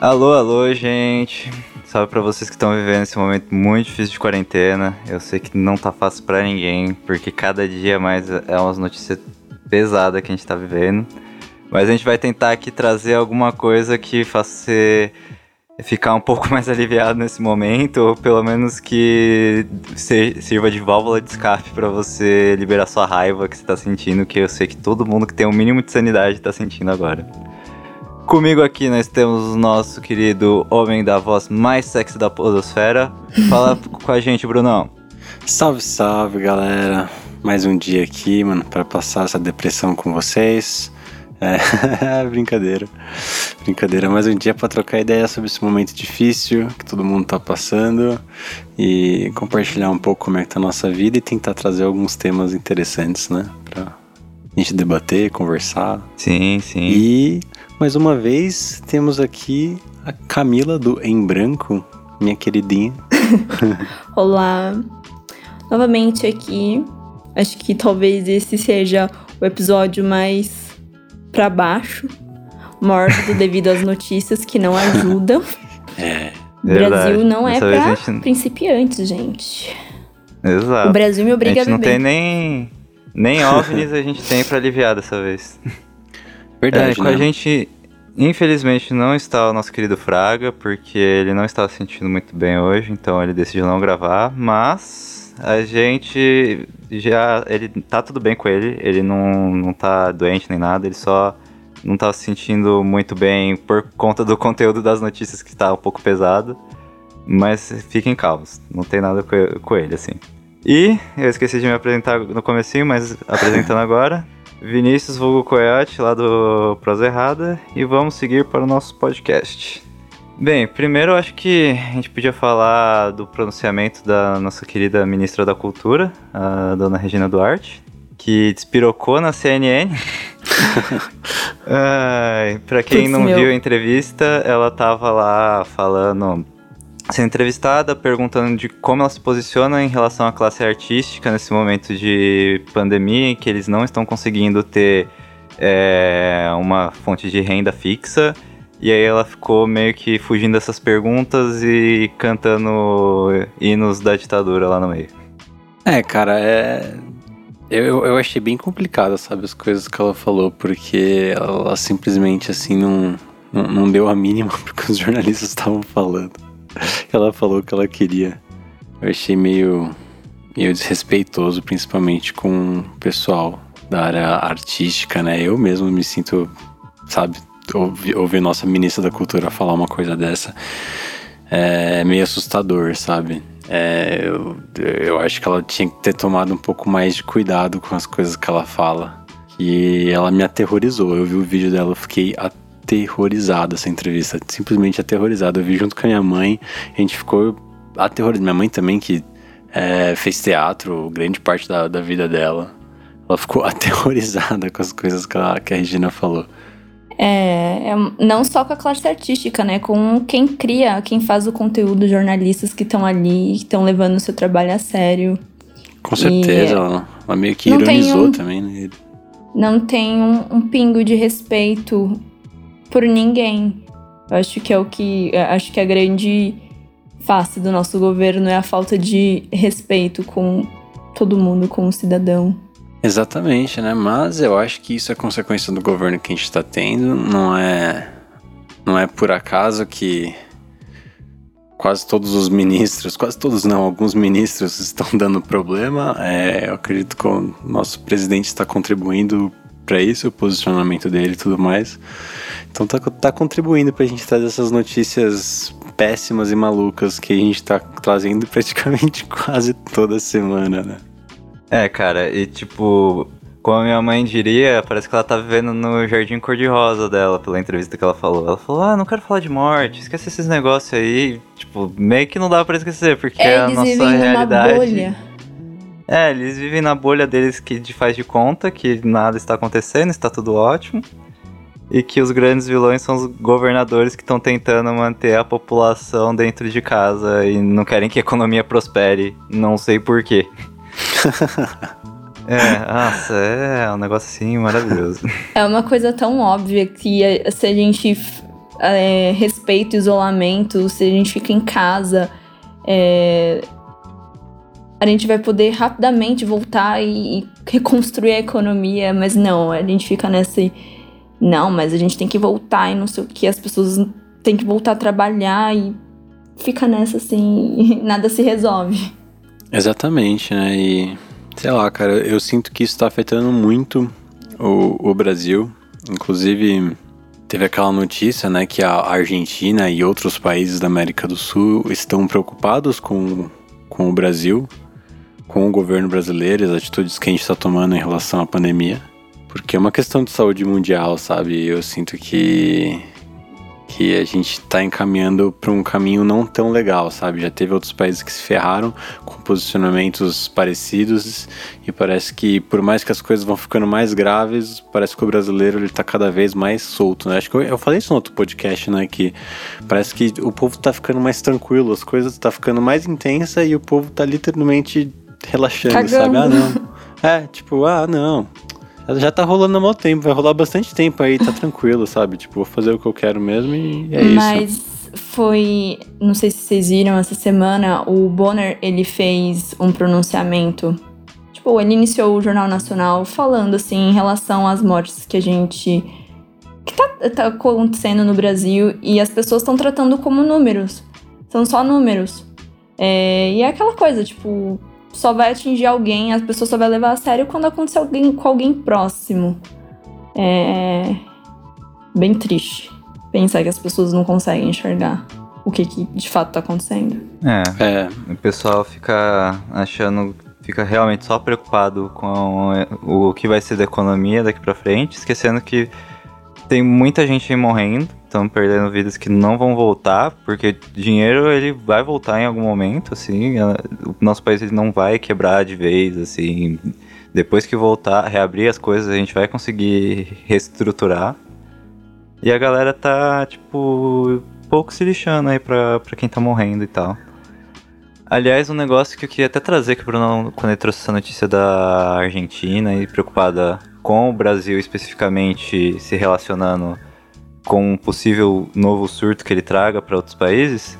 Alô, alô, gente. Salve pra vocês que estão vivendo esse momento muito difícil de quarentena. Eu sei que não tá fácil para ninguém, porque cada dia mais é umas notícias pesadas que a gente tá vivendo. Mas a gente vai tentar aqui trazer alguma coisa que faça você ficar um pouco mais aliviado nesse momento, ou pelo menos que sirva de válvula de escape para você liberar sua raiva que você tá sentindo, que eu sei que todo mundo que tem um mínimo de sanidade tá sentindo agora. Comigo aqui nós temos o nosso querido homem da voz mais sexy da podosfera. Fala com a gente, Brunão. Salve, salve, galera. Mais um dia aqui, mano, para passar essa depressão com vocês. É, brincadeira. Brincadeira, mais um dia para trocar ideia sobre esse momento difícil que todo mundo tá passando e compartilhar um pouco como é que tá a nossa vida e tentar trazer alguns temas interessantes, né? Pra gente debater, conversar. Sim, sim. E mais uma vez, temos aqui a Camila do Em Branco, minha queridinha. Olá, novamente aqui. Acho que talvez esse seja o episódio mais para baixo, morto devido às notícias que não ajudam. É. O Brasil não é pra gente... principiantes, gente. Exato. O Brasil me obriga a, a gente não tem nem nem OVNIs a gente tem para aliviar dessa vez. Verdade, é, com né? a gente, infelizmente, não está o nosso querido Fraga, porque ele não estava se sentindo muito bem hoje, então ele decidiu não gravar, mas a gente já. Ele tá tudo bem com ele, ele não, não tá doente nem nada, ele só não tá se sentindo muito bem por conta do conteúdo das notícias que está um pouco pesado. Mas fiquem calmos, não tem nada com ele, assim. E eu esqueci de me apresentar no comecinho, mas apresentando agora. Vinícius Vulgo Coyote, lá do Prosa Errada, e vamos seguir para o nosso podcast. Bem, primeiro eu acho que a gente podia falar do pronunciamento da nossa querida ministra da Cultura, a dona Regina Duarte, que despirocou na CNN. para quem não viu a entrevista, ela tava lá falando sendo entrevistada, perguntando de como ela se posiciona em relação à classe artística nesse momento de pandemia, em que eles não estão conseguindo ter é, uma fonte de renda fixa. E aí ela ficou meio que fugindo dessas perguntas e cantando hinos da ditadura lá no meio. É, cara, é. Eu, eu achei bem complicado, sabe, as coisas que ela falou, porque ela simplesmente assim não, não, não deu a mínima porque os jornalistas estavam falando. ela falou que ela queria. Eu achei meio, meio desrespeitoso, principalmente com o pessoal da área artística, né? Eu mesmo me sinto, sabe, ouvir, nossa ministra da Cultura falar uma coisa dessa é meio assustador, sabe? É, eu, eu acho que ela tinha que ter tomado um pouco mais de cuidado com as coisas que ela fala. E ela me aterrorizou. Eu vi o vídeo dela, eu fiquei aterrorizado essa entrevista, simplesmente aterrorizado. Eu vi junto com a minha mãe, a gente ficou aterrorizado. Minha mãe também, que é, fez teatro grande parte da, da vida dela, ela ficou aterrorizada com as coisas que a, que a Regina falou. É, é, não só com a classe artística, né? Com quem cria, quem faz o conteúdo, jornalistas que estão ali, que estão levando o seu trabalho a sério. Com certeza, e, ela, ela, meio que ironizou um, também, né? Não tem um, um pingo de respeito por ninguém. Eu acho que é o que. Acho que a grande face do nosso governo é a falta de respeito com todo mundo, com o cidadão. Exatamente, né? Mas eu acho que isso é consequência do governo que a gente está tendo. Não é, não é por acaso que quase todos os ministros, quase todos não, alguns ministros estão dando problema. É, eu acredito que o nosso presidente está contribuindo para isso, o posicionamento dele e tudo mais. Então tá, tá contribuindo pra gente trazer essas notícias péssimas e malucas que a gente tá trazendo praticamente quase toda semana, né? É, cara, e tipo, como a minha mãe diria, parece que ela tá vivendo no jardim cor-de-rosa dela, pela entrevista que ela falou. Ela falou, ah, não quero falar de morte, esquece esses negócios aí. Tipo, meio que não dá pra esquecer, porque é, é a nossa realidade. É, eles vivem na bolha deles que de faz de conta que nada está acontecendo, está tudo ótimo. E que os grandes vilões são os governadores que estão tentando manter a população dentro de casa e não querem que a economia prospere, não sei porquê. é, nossa, é um negócio assim maravilhoso. É uma coisa tão óbvia que se a gente é, respeita o isolamento, se a gente fica em casa, é, a gente vai poder rapidamente voltar e, e reconstruir a economia, mas não, a gente fica nesse. Não, mas a gente tem que voltar e não sei o que, as pessoas têm que voltar a trabalhar e fica nessa assim, nada se resolve. Exatamente, né? E sei lá, cara, eu sinto que isso tá afetando muito o, o Brasil. Inclusive, teve aquela notícia, né, que a Argentina e outros países da América do Sul estão preocupados com, com o Brasil com o governo brasileiro, as atitudes que a gente está tomando em relação à pandemia. Porque é uma questão de saúde mundial, sabe? Eu sinto que que a gente está encaminhando para um caminho não tão legal, sabe? Já teve outros países que se ferraram com posicionamentos parecidos e parece que por mais que as coisas vão ficando mais graves, parece que o brasileiro ele tá cada vez mais solto, né? Acho que eu, eu falei isso no outro podcast, né? Que parece que o povo está ficando mais tranquilo, as coisas estão tá ficando mais intensa e o povo está literalmente relaxando, Cagando. sabe? Ah, não. É, tipo, ah, não. Já tá rolando há mau tempo, vai rolar bastante tempo aí, tá tranquilo, sabe? Tipo, vou fazer o que eu quero mesmo e é Mas isso. Mas foi, não sei se vocês viram essa semana, o Bonner, ele fez um pronunciamento. Tipo, ele iniciou o Jornal Nacional falando assim em relação às mortes que a gente que tá, tá acontecendo no Brasil e as pessoas estão tratando como números. São só números. É, e é aquela coisa, tipo, só vai atingir alguém, as pessoas só vai levar a sério quando acontecer alguém com alguém próximo. É bem triste pensar que as pessoas não conseguem enxergar o que, que de fato tá acontecendo. É, é. O pessoal fica achando, fica realmente só preocupado com o que vai ser da economia daqui para frente, esquecendo que tem muita gente morrendo estão perdendo vidas que não vão voltar, porque dinheiro ele vai voltar em algum momento, assim, o nosso país ele não vai quebrar de vez, assim, depois que voltar, reabrir as coisas, a gente vai conseguir reestruturar. E a galera tá, tipo, pouco se lixando aí pra, pra quem tá morrendo e tal. Aliás, um negócio que eu queria até trazer, que o Bruno, quando ele trouxe essa notícia da Argentina e preocupada com o Brasil especificamente se relacionando com um possível novo surto que ele traga para outros países,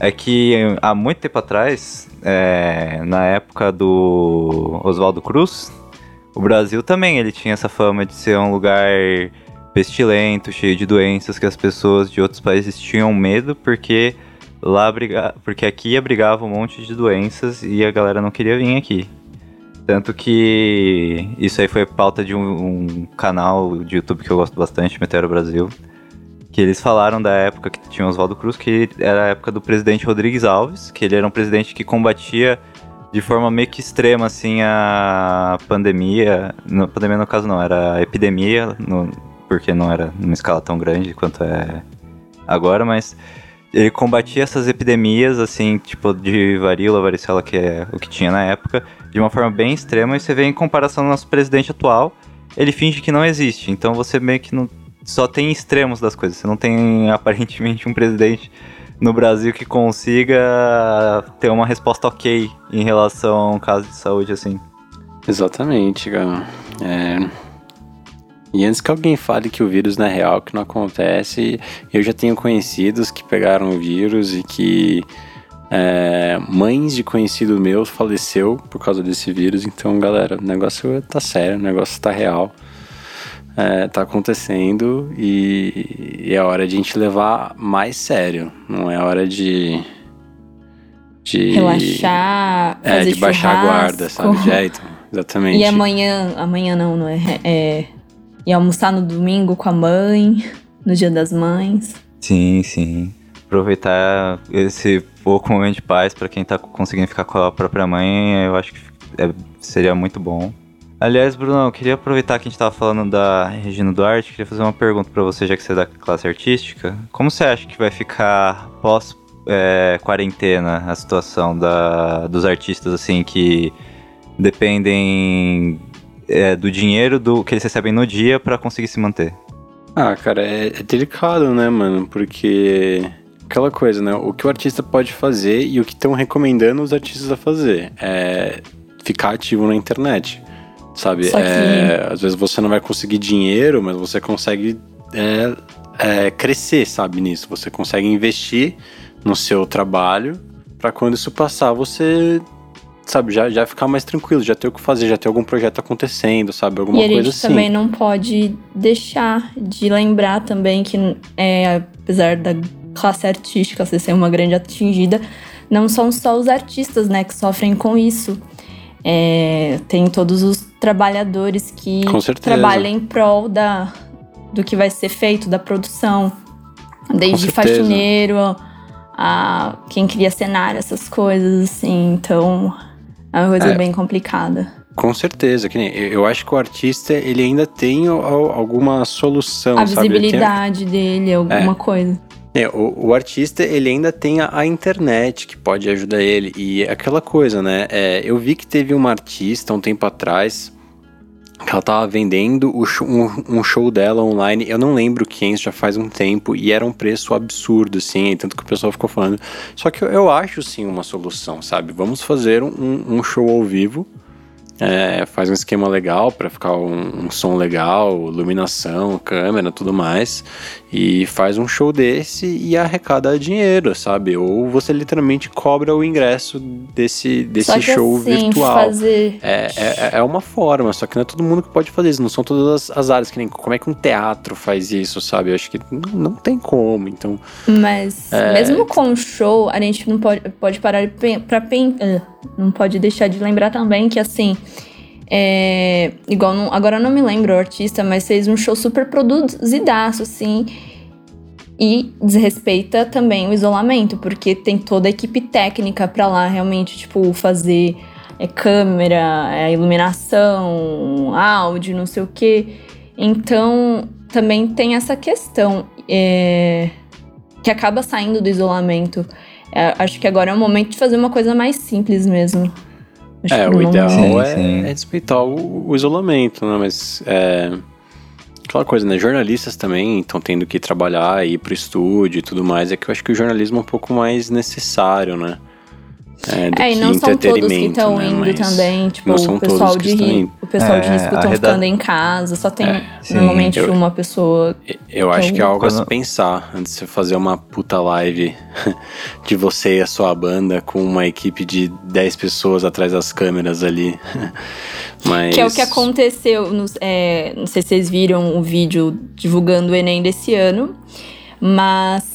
é que há muito tempo atrás, é, na época do Oswaldo Cruz, o Brasil também ele tinha essa fama de ser um lugar pestilento, cheio de doenças que as pessoas de outros países tinham medo porque lá abriga... porque aqui abrigava um monte de doenças e a galera não queria vir aqui. Tanto que isso aí foi pauta de um, um canal de YouTube que eu gosto bastante, Meteoro Brasil, que eles falaram da época que tinha Oswaldo Cruz, que era a época do presidente Rodrigues Alves, que ele era um presidente que combatia de forma meio que extrema, assim, a pandemia. No, pandemia no caso não, era a epidemia, no, porque não era numa escala tão grande quanto é agora, mas ele combatia essas epidemias, assim, tipo de varíola, varicela, que é o que tinha na época, de uma forma bem extrema, e você vê em comparação ao nosso presidente atual, ele finge que não existe. Então você meio que não só tem extremos das coisas. Você não tem aparentemente um presidente no Brasil que consiga ter uma resposta ok em relação a um caso de saúde assim. Exatamente, cara. É... E antes que alguém fale que o vírus não é real, que não acontece, eu já tenho conhecidos que pegaram o vírus e que é, mães de conhecido meus faleceu por causa desse vírus. Então, galera, o negócio tá sério, o negócio tá real é, tá acontecendo e, e, é hora de a gente levar mais sério. Não é hora de. de relaxar, é, fazer de baixar a guarda, sabe? jeito exatamente. E amanhã, amanhã não, não é, é. E almoçar no domingo com a mãe, no dia das mães. Sim, sim. Aproveitar esse pouco momento de paz para quem tá conseguindo ficar com a própria mãe, eu acho que é, seria muito bom. Aliás, Bruno, eu queria aproveitar que a gente estava falando da Regina Duarte, queria fazer uma pergunta para você, já que você é da classe artística. Como você acha que vai ficar pós é, quarentena a situação da, dos artistas assim que dependem é, do dinheiro do que eles recebem no dia para conseguir se manter? Ah, cara, é, é delicado, né, mano? Porque aquela coisa, né? O que o artista pode fazer e o que estão recomendando os artistas a fazer é ficar ativo na internet sabe? Que... É, às vezes você não vai conseguir dinheiro, mas você consegue é, é, crescer, sabe, nisso. Você consegue investir no seu trabalho para quando isso passar, você sabe, já, já ficar mais tranquilo, já ter o que fazer, já ter algum projeto acontecendo, sabe, alguma e coisa a gente assim. também não pode deixar de lembrar também que, é, apesar da classe artística ser uma grande atingida, não são só os artistas, né, que sofrem com isso. É, tem todos os trabalhadores que trabalham em prol da, do que vai ser feito, da produção. Desde faxineiro a quem cria cenário, essas coisas, assim. Então, é uma coisa é, bem complicada. Com certeza, que nem, eu acho que o artista ele ainda tem alguma solução, a sabe? visibilidade tem... dele, alguma é. coisa. É, o, o, artista ele ainda tem a, a, internet que pode ajudar ele e aquela coisa, né? É, eu vi que teve uma artista um tempo atrás que ela tava vendendo show, um, um, show dela online, eu não lembro quem, já faz um tempo, e era um preço absurdo, assim, tanto que o pessoal ficou falando. Só que eu, eu acho, sim, uma solução, sabe? Vamos fazer um, um show ao vivo, é, faz um esquema legal para ficar um, um, som legal, iluminação, câmera, tudo mais, e faz um show desse e arrecada dinheiro, sabe? Ou você literalmente cobra o ingresso desse, desse show assim, virtual. Fazer... É, é, é, uma forma, só que não é todo mundo que pode fazer isso, não são todas as, as áreas que nem como é que um teatro faz isso, sabe? Eu acho que não, tem como, então. Mas é... mesmo com o show, a gente não pode, pode parar para pensar não pode deixar de lembrar também que, assim, é, igual, não, agora não me lembro o artista, mas fez um show super produzidaço, assim, e desrespeita também o isolamento, porque tem toda a equipe técnica para lá realmente, tipo, fazer é, câmera, é, iluminação, áudio, não sei o quê. Então, também tem essa questão é, que acaba saindo do isolamento. É, acho que agora é o momento de fazer uma coisa mais simples mesmo. Acho é, o não... ideal sim, é, sim. é, respeitar o, o, isolamento, né? Mas é, aquela coisa, né? Jornalistas também estão tendo que trabalhar, ir pro estúdio e tudo mais. É que eu acho que o jornalismo é um pouco mais necessário, né? É, é e não são todos que estão né? indo Mas também. Tipo, o pessoal, de, ri, o pessoal é, de risco estão ficando em casa. Só tem é, normalmente eu, uma pessoa. Eu acho que é algo Quando... a se pensar antes de você fazer uma puta live de você e a sua banda com uma equipe de 10 pessoas atrás das câmeras ali. Mas... Que é o que aconteceu. No, é, não sei se vocês viram o vídeo divulgando o Enem desse ano. Mas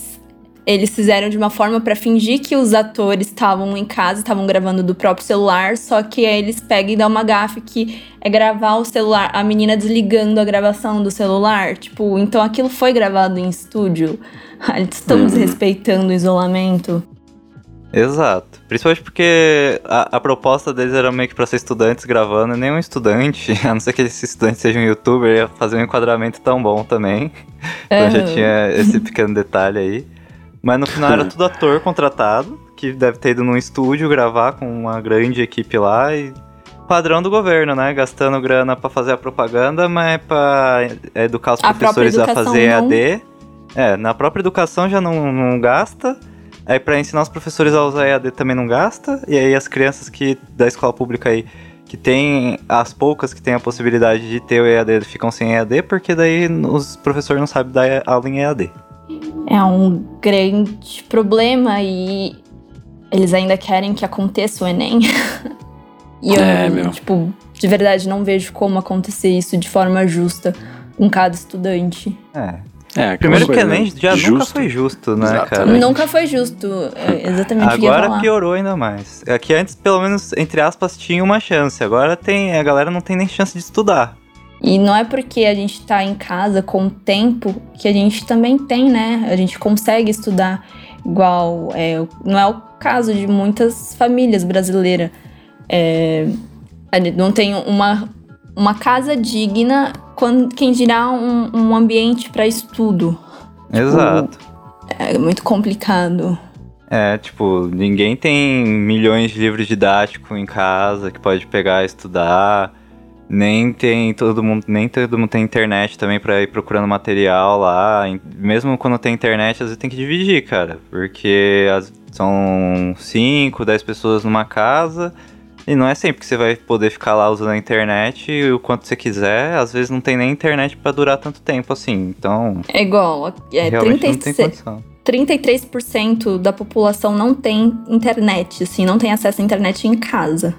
eles fizeram de uma forma para fingir que os atores estavam em casa, estavam gravando do próprio celular, só que aí eles pegam e dão uma gafe que é gravar o celular, a menina desligando a gravação do celular. Tipo, então aquilo foi gravado em estúdio. Eles estão uhum. desrespeitando o isolamento. Exato. Principalmente porque a, a, proposta deles era meio que pra ser estudantes gravando, e nenhum estudante, a não ser que esse estudante seja um youtuber, ia fazer um enquadramento tão bom também. Então uhum. já tinha esse pequeno detalhe aí. Mas no final era tudo ator contratado, que deve ter ido num estúdio gravar com uma grande equipe lá e padrão do governo, né? Gastando grana para fazer a propaganda, mas é pra educar os a professores a fazer não... EAD. É, na própria educação já não, não gasta. Aí para ensinar os professores a usar EAD também não gasta. E aí as crianças que da escola pública aí que tem as poucas que têm a possibilidade de ter o EAD ficam sem EAD, porque daí os professores não sabem dar aula em EAD é um grande problema e eles ainda querem que aconteça o Enem. e eu, é, meu. tipo, de verdade não vejo como acontecer isso de forma justa com cada estudante. É. É, Primeiro que o Enem já justo. nunca foi justo, né, exatamente. cara? Nunca foi justo, é exatamente Agora piorou ainda mais. É que antes, pelo menos, entre aspas, tinha uma chance. Agora tem, a galera não tem nem chance de estudar. E não é porque a gente está em casa com tempo que a gente também tem, né? A gente consegue estudar igual. É, não é o caso de muitas famílias brasileiras. É, não tem uma, uma casa digna, quando, quem dirá um, um ambiente para estudo. Exato. Tipo, é muito complicado. É, tipo, ninguém tem milhões de livros didáticos em casa que pode pegar e estudar. Nem tem todo mundo, nem todo mundo tem internet também para ir procurando material lá. Mesmo quando tem internet, às vezes tem que dividir, cara. Porque as, são 5, 10 pessoas numa casa. E não é sempre que você vai poder ficar lá usando a internet o quanto você quiser. Às vezes não tem nem internet para durar tanto tempo assim. Então. É igual. É, realmente 36, não tem condição. 33% da população não tem internet, assim, não tem acesso à internet em casa.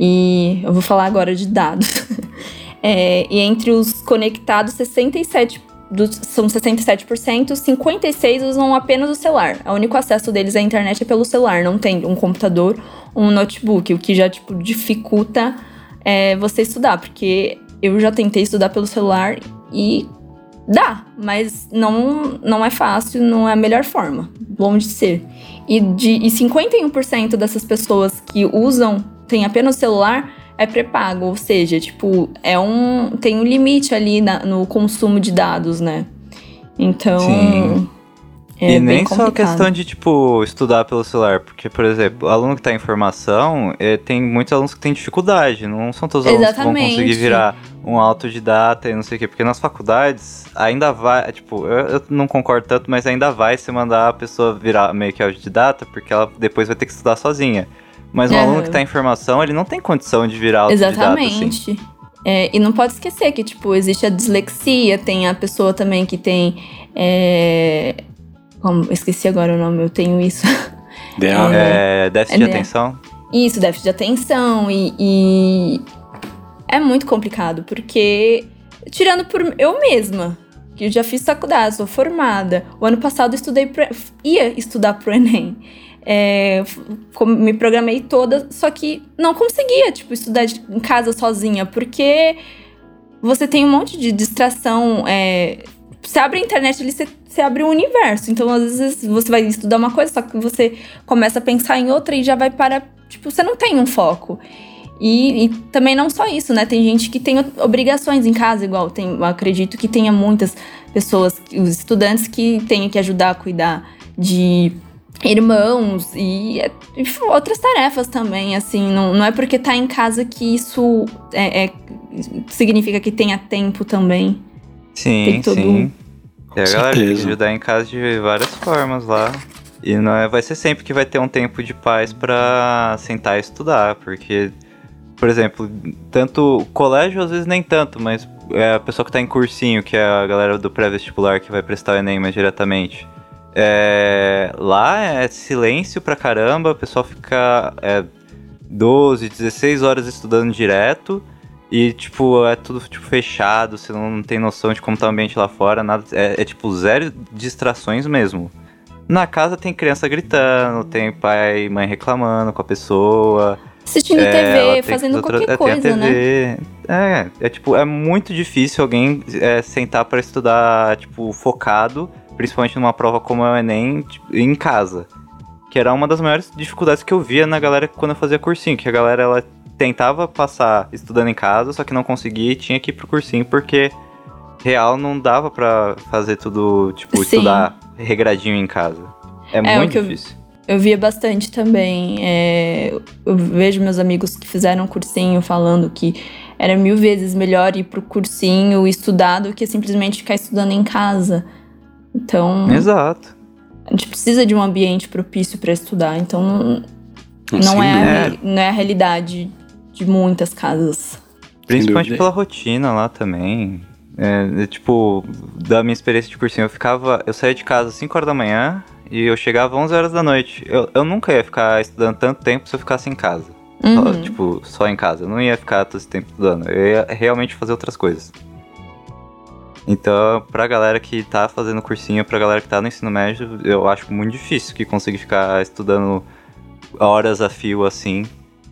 E eu vou falar agora de dados. É, e entre os conectados, 67 dos, são 67%, 56% usam apenas o celular. O único acesso deles à internet é pelo celular, não tem um computador ou um notebook, o que já tipo, dificulta é, você estudar, porque eu já tentei estudar pelo celular e dá, mas não, não é fácil, não é a melhor forma, longe de ser. E, de, e 51% dessas pessoas que usam, tem apenas o celular, é pré-pago, ou seja, tipo, é um tem um limite ali na, no consumo de dados, né? Então, Sim. É e nem só questão de, tipo, estudar pelo celular, porque, por exemplo, o aluno que está em formação, é, tem muitos alunos que têm dificuldade, não são todos os alunos que vão conseguir virar um autodidata e não sei o quê, porque nas faculdades ainda vai, tipo, eu, eu, não concordo tanto, mas ainda vai se mandar a pessoa virar meio que autodidata, porque ela depois vai ter que estudar sozinha. Mas um é. aluno que está em formação, ele não tem condição de virar autodidata. Assim. Exatamente. Assim. É, e não pode esquecer que, tipo, existe a dislexia, tem a pessoa também que tem. É... Como? Esqueci agora o nome, eu tenho isso. É, é, déficit de atenção? Isso, déficit de atenção. E, e, é muito complicado, porque. Tirando por eu mesma, que eu já fiz faculdade, sou formada. O ano passado eu estudei pra, ia estudar pro Enem é, me programei toda, só que não conseguia, tipo, estudar em casa sozinha, porque você tem um monte de distração. É, você abre a internet ali, você, você abre o um universo. Então, às vezes, você vai estudar uma coisa, só que você começa a pensar em outra e já vai para. Tipo, você não tem um foco. E, e, também não só isso, né? Tem gente que tem obrigações em casa, igual tem, acredito que tenha muitas pessoas, os estudantes que têm que ajudar a cuidar de irmãos e, e, outras tarefas também, assim, não, não é porque tá em casa que isso é, é significa que tenha tempo também. Sim, todo... sim. E a galera tem que ajudar em casa de várias formas lá. E não é, vai ser sempre que vai ter um tempo de paz para sentar e estudar, porque, por exemplo, tanto colégio às vezes nem tanto, mas é a pessoa que tá em cursinho, que é a galera do pré-vestibular que vai prestar o Enem mais diretamente é, lá é silêncio pra caramba, o pessoal fica é, 12, 16 horas estudando direto. E, tipo, é tudo tipo, fechado, você não tem noção de como tá o ambiente lá fora, nada. É, é tipo zero distrações mesmo. Na casa tem criança gritando, tem pai e mãe reclamando com a pessoa. Assistindo é, TV, fazendo outra, qualquer coisa, né? É, é tipo, é muito difícil alguém é, sentar para estudar, tipo, focado principalmente numa prova como é o Enem, tipo, em casa. Que era uma das maiores dificuldades que eu via na galera quando eu fazia cursinho, que a galera ela tentava passar estudando em casa, só que não conseguia e tinha que ir pro cursinho porque real não dava para fazer tudo, tipo, Sim. estudar regradinho em casa. É, é muito difícil. Eu, eu via bastante também. É, eu vejo meus amigos que fizeram cursinho falando que era mil vezes melhor ir pro cursinho estudar do que simplesmente ficar estudando em casa. Então. Exato. A gente precisa de um ambiente propício para estudar, então não, não, é, a, não é a realidade de muitas casas. Principalmente pela rotina lá também. É, é, tipo, da minha experiência de cursinho, eu ficava. Eu saía de casa às 5 horas da manhã e eu chegava às 11 horas da noite. Eu, eu nunca ia ficar estudando tanto tempo se eu ficasse em casa. Uhum. Só, tipo, só em casa. Eu não ia ficar todo esse tempo estudando. Eu ia realmente fazer outras coisas. Então, pra galera que tá fazendo cursinho, pra galera que tá no ensino médio, eu acho muito difícil que consiga ficar estudando horas a fio assim.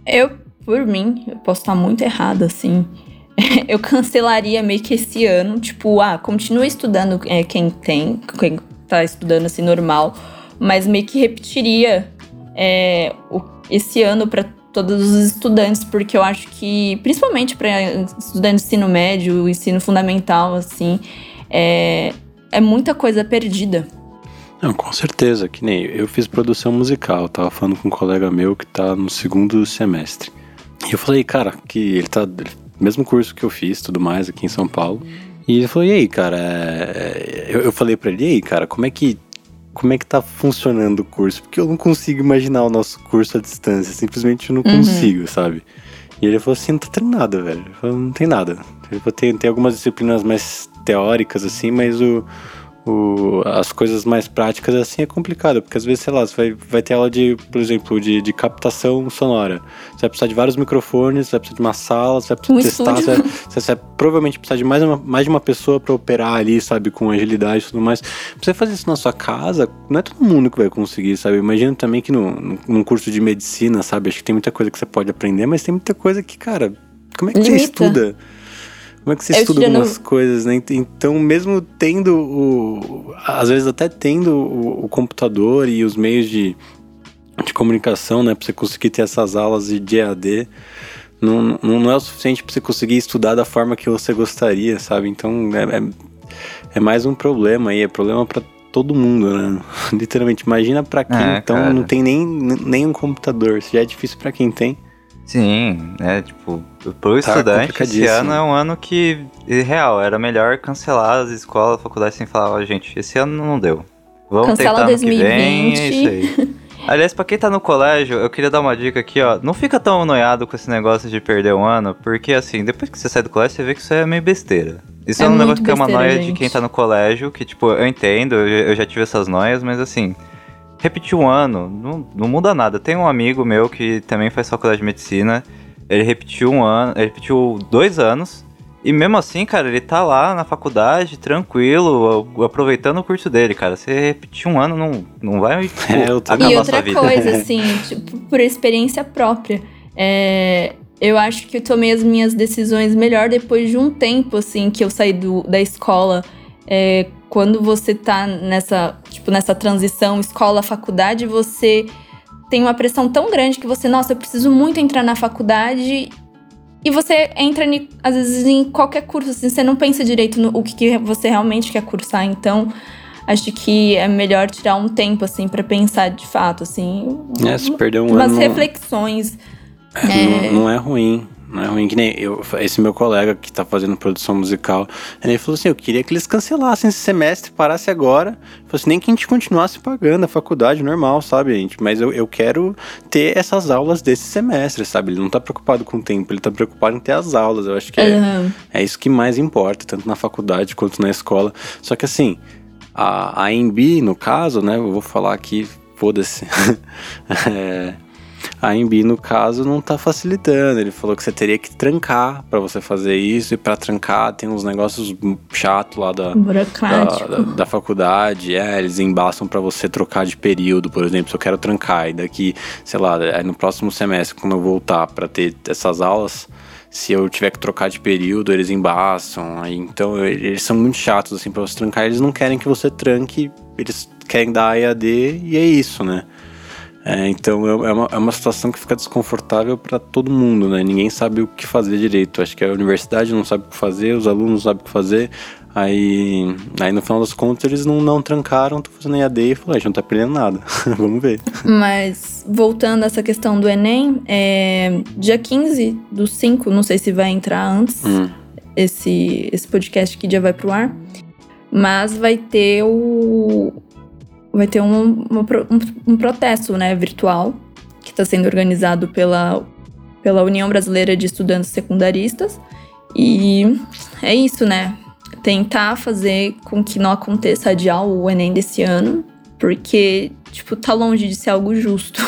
Eu, por mim, eu posso estar muito errado assim. eu cancelaria meio que esse ano, tipo, ah, continua estudando é, quem tem, quem tá estudando assim normal, mas meio que repetiria é, o, esse ano para todos os estudantes, porque eu acho que, principalmente para estudantes de ensino médio, ensino fundamental, assim, é, é muita coisa perdida. Não, com certeza, que nem eu fiz produção musical, tava falando com um colega meu que tá no segundo semestre. E eu falei, cara, que ele tá mesmo curso que eu fiz, tudo mais aqui em São Paulo. E ele falou, e aí, cara, é... eu, eu falei pra ele, e aí, cara, como é que como é que tá funcionando o curso? Porque eu não consigo imaginar o nosso curso à distância, simplesmente eu não uhum. consigo, sabe? E ele falou assim, não tá tendo nada, velho. Falei, não tem nada. Ele falou, tem, tem algumas disciplinas mais teóricas, assim, mas o, o, as coisas mais práticas assim é complicado, porque às vezes, sei lá, você vai, vai ter aula de, por exemplo, de, de captação sonora. Você vai precisar de vários microfones, você vai precisar de uma sala, você vai precisar um testar, você vai, você vai, provavelmente precisar de mais, uma, mais de uma pessoa para operar ali, sabe, com agilidade e tudo mais. Pra você fazer isso na sua casa, não é todo mundo que vai conseguir, sabe? Imagino também que no, num curso de medicina, sabe, acho que tem muita coisa que você pode aprender, mas tem muita coisa que, cara, como é que Limita. você estuda? Como é que você eu estuda algumas no... coisas, né? Então, mesmo tendo o. Às vezes até tendo o, o computador e os meios de, de comunicação, né? Pra você conseguir ter essas aulas de EAD, não, não é o suficiente pra você conseguir estudar da forma que você gostaria, sabe? Então é, é, é mais um problema aí, é problema para todo mundo, né? Literalmente, imagina para quem é, então cara. não tem nem, nem um computador, se já é difícil para quem tem. Sim, é tipo, pro tá estudante esse ano é um ano que, real, era melhor cancelar as escolas, faculdades sem falar, ó, gente, esse ano não deu. Vamos Cancela tentar 2020. ano que vem, é isso aí. Aliás, pra quem tá no colégio, eu queria dar uma dica aqui, ó. Não fica tão noiado com esse negócio de perder um ano, porque assim, depois que você sai do colégio, você vê que isso é meio besteira. Isso é, é um negócio que é uma noia gente. de quem tá no colégio, que, tipo, eu entendo, eu, eu já tive essas noias, mas assim, repetir um ano, não, não muda nada. Tem um amigo meu que também faz faculdade de medicina. Ele repetiu um ano, ele repetiu dois anos. E mesmo assim, cara, ele tá lá na faculdade, tranquilo, aproveitando o curso dele, cara. Você repetir um ano não, não vai tipo, é, acabar E outra coisa, assim, tipo, por experiência própria. É, eu acho que eu tomei as minhas decisões melhor depois de um tempo, assim, que eu saí do, da escola. É, quando você tá nessa, tipo, nessa transição escola-faculdade, você tem uma pressão tão grande que você, nossa, eu preciso muito entrar na faculdade. E você entra, às vezes, em qualquer curso, assim, você não pensa direito no o que você realmente quer cursar. Então, acho que é melhor tirar um tempo, assim, para pensar de fato, assim. É, se perder um umas ano. reflexões. É, é... Não é ruim. Não é ruim que nem eu, esse meu colega que tá fazendo produção musical, ele falou assim: eu queria que eles cancelassem esse semestre, parasse agora. Falou assim, nem que a gente continuasse pagando a faculdade normal, sabe, gente? Mas eu, eu quero ter essas aulas desse semestre, sabe? Ele não tá preocupado com o tempo, ele tá preocupado em ter as aulas. Eu acho que uhum. é, é isso que mais importa, tanto na faculdade quanto na escola. Só que assim, a, a EMB, no caso, né? Eu vou falar aqui, foda-se. é a Embi, no caso, não tá facilitando. Ele falou que você teria que trancar para você fazer isso, e para trancar tem uns negócios chatos lá da, da, da, da, faculdade. É, eles embaçam para você trocar de período, por exemplo, se eu quero trancar, e daqui, sei lá, no próximo semestre, quando eu voltar para ter essas aulas se eu tiver que trocar de período, eles embaçam. Aí, então, eles são muito chatos, assim, pra você trancar. Eles não querem que você tranque, eles querem dar EAD e é isso, né? É, então é, é uma, é uma situação que fica desconfortável para todo mundo, né? Ninguém sabe o que fazer direito. Acho que a universidade não sabe o que fazer, os alunos não sabem o que fazer. Aí, aí no final das contas eles não, não trancaram, tô fazendo EAD e falei, a gente não tá aprendendo nada. Vamos ver. Mas voltando a essa questão do Enem, é, dia 15 do 5, não sei se vai entrar antes, hum. esse, esse podcast que já vai pro ar. Mas vai ter o, vai ter um, um, um protesto né, virtual que está sendo organizado pela, pela União Brasileira de Estudantes Secundaristas. E é isso, né? Tentar fazer com que não aconteça adiar o Enem desse ano, porque, tipo, tá longe de ser algo justo.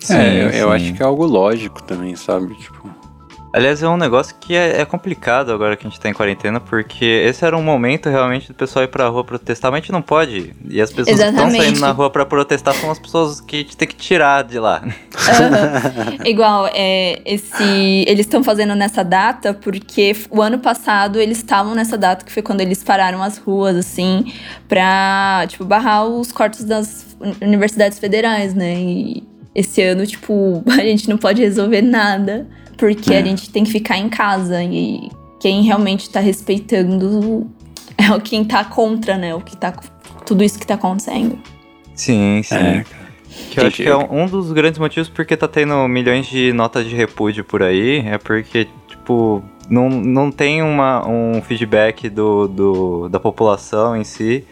Sim, é, eu, eu acho que é algo lógico também, sabe? Tipo, Aliás, é um negócio que é, é, complicado agora que a gente tá em quarentena, porque esse era um momento realmente do pessoal ir pra rua protestar, mas a gente não pode. E as pessoas Exatamente. que estão saindo na rua pra protestar são as pessoas que a gente tem que tirar de lá. Uhum. Igual, é, esse, eles estão fazendo nessa data porque o ano passado eles estavam nessa data, que foi quando eles pararam as ruas, assim, pra, tipo, barrar os cortes das universidades federais, né? E esse ano, tipo, a gente não pode resolver nada porque é. a gente tem que ficar em casa e quem realmente tá respeitando é o quem tá contra, né? O que tá tudo isso que tá acontecendo. Sim, sim. É, que eu acho que é um dos grandes motivos porque tá tendo milhões de notas de repúdio por aí, é porque, tipo, não, não tem uma, um feedback do, do, da população em si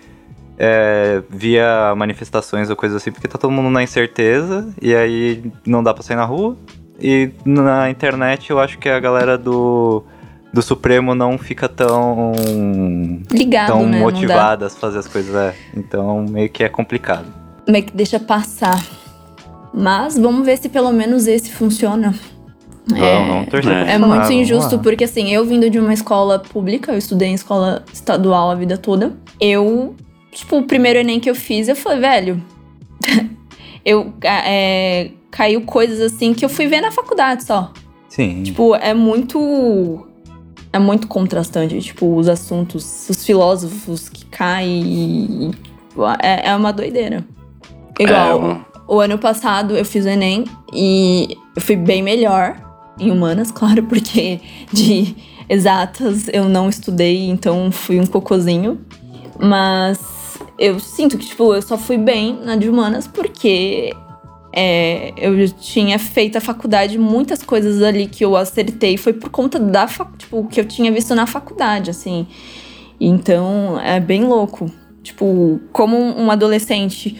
é, via manifestações ou coisas assim, porque tá todo mundo na incerteza e aí não dá pra sair na rua. E na internet eu acho que a galera do, do Supremo não fica tão. Ligado, tão né? Não motivada a fazer as coisas. É. Então meio que é complicado. meio que deixa passar. Mas vamos ver se pelo menos esse funciona. Torcer é. pra É funcionar, muito vamos injusto, porque assim, eu vindo de uma escola pública, eu estudei em escola estadual a vida toda. Eu, tipo, o primeiro Enem que eu fiz, eu falei, velho. eu é, caiu coisas assim que eu fui ver na faculdade só. Sim. Tipo, é muito. É muito contrastante. Tipo, os assuntos, os filósofos que caem. e- É, é uma doideira. Igual, É, o ano passado eu fiz o Enem e eu fui bem melhor em humanas, claro, porque de exatas eu não estudei, então fui um cocôzinho. Mas eu sinto que, tipo, eu só fui bem na de humanas porque é, eu tinha feito a faculdade, muitas coisas ali que eu acertei foi por conta da tipo, que eu tinha visto na faculdade, assim. Então é bem louco. Tipo, como um adolescente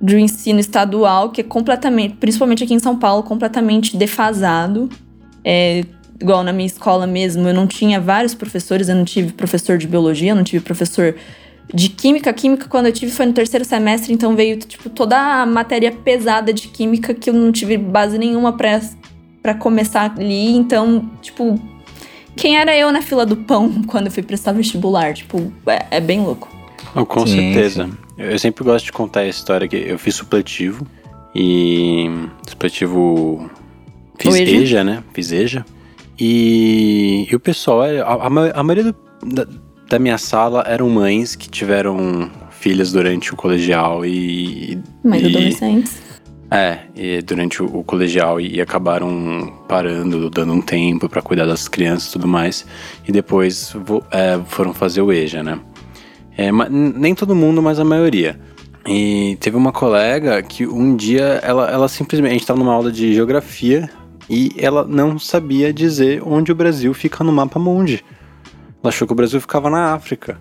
do ensino estadual, que é completamente, principalmente aqui em São Paulo, completamente defasado. É, igual na minha escola mesmo, eu não tinha vários professores, eu não tive professor de biologia, eu não tive professor de química. Química, quando eu tive, foi no terceiro semestre, então veio, tipo, toda a matéria pesada de química que eu não tive base nenhuma pra, pra começar ali. Então, tipo, quem era eu na fila do pão quando eu fui prestar vestibular? Tipo, é, é bem louco. Oh, com Sim, certeza. sim. Eu sempre gosto de contar a história que eu fiz supletivo e supletivo fiz EJA? Né? Fiz EJA. E, e o pessoal, a, a ma- a maioria do- da, da minha sala eram mães que tiveram filhas durante o colegial e, e adolescentes. é, durante o, o colegial e, acabaram parando, dando um tempo pra cuidar das crianças e tudo mais. E depois vo- é, foram fazer o EJA, né? É, nem todo mundo, mas a maioria. E teve uma colega que um dia ela, ela simplesmente. A gente tava numa aula de geografia e ela não sabia dizer onde o Brasil fica no mapa mundi. Ela achou que o Brasil ficava na África.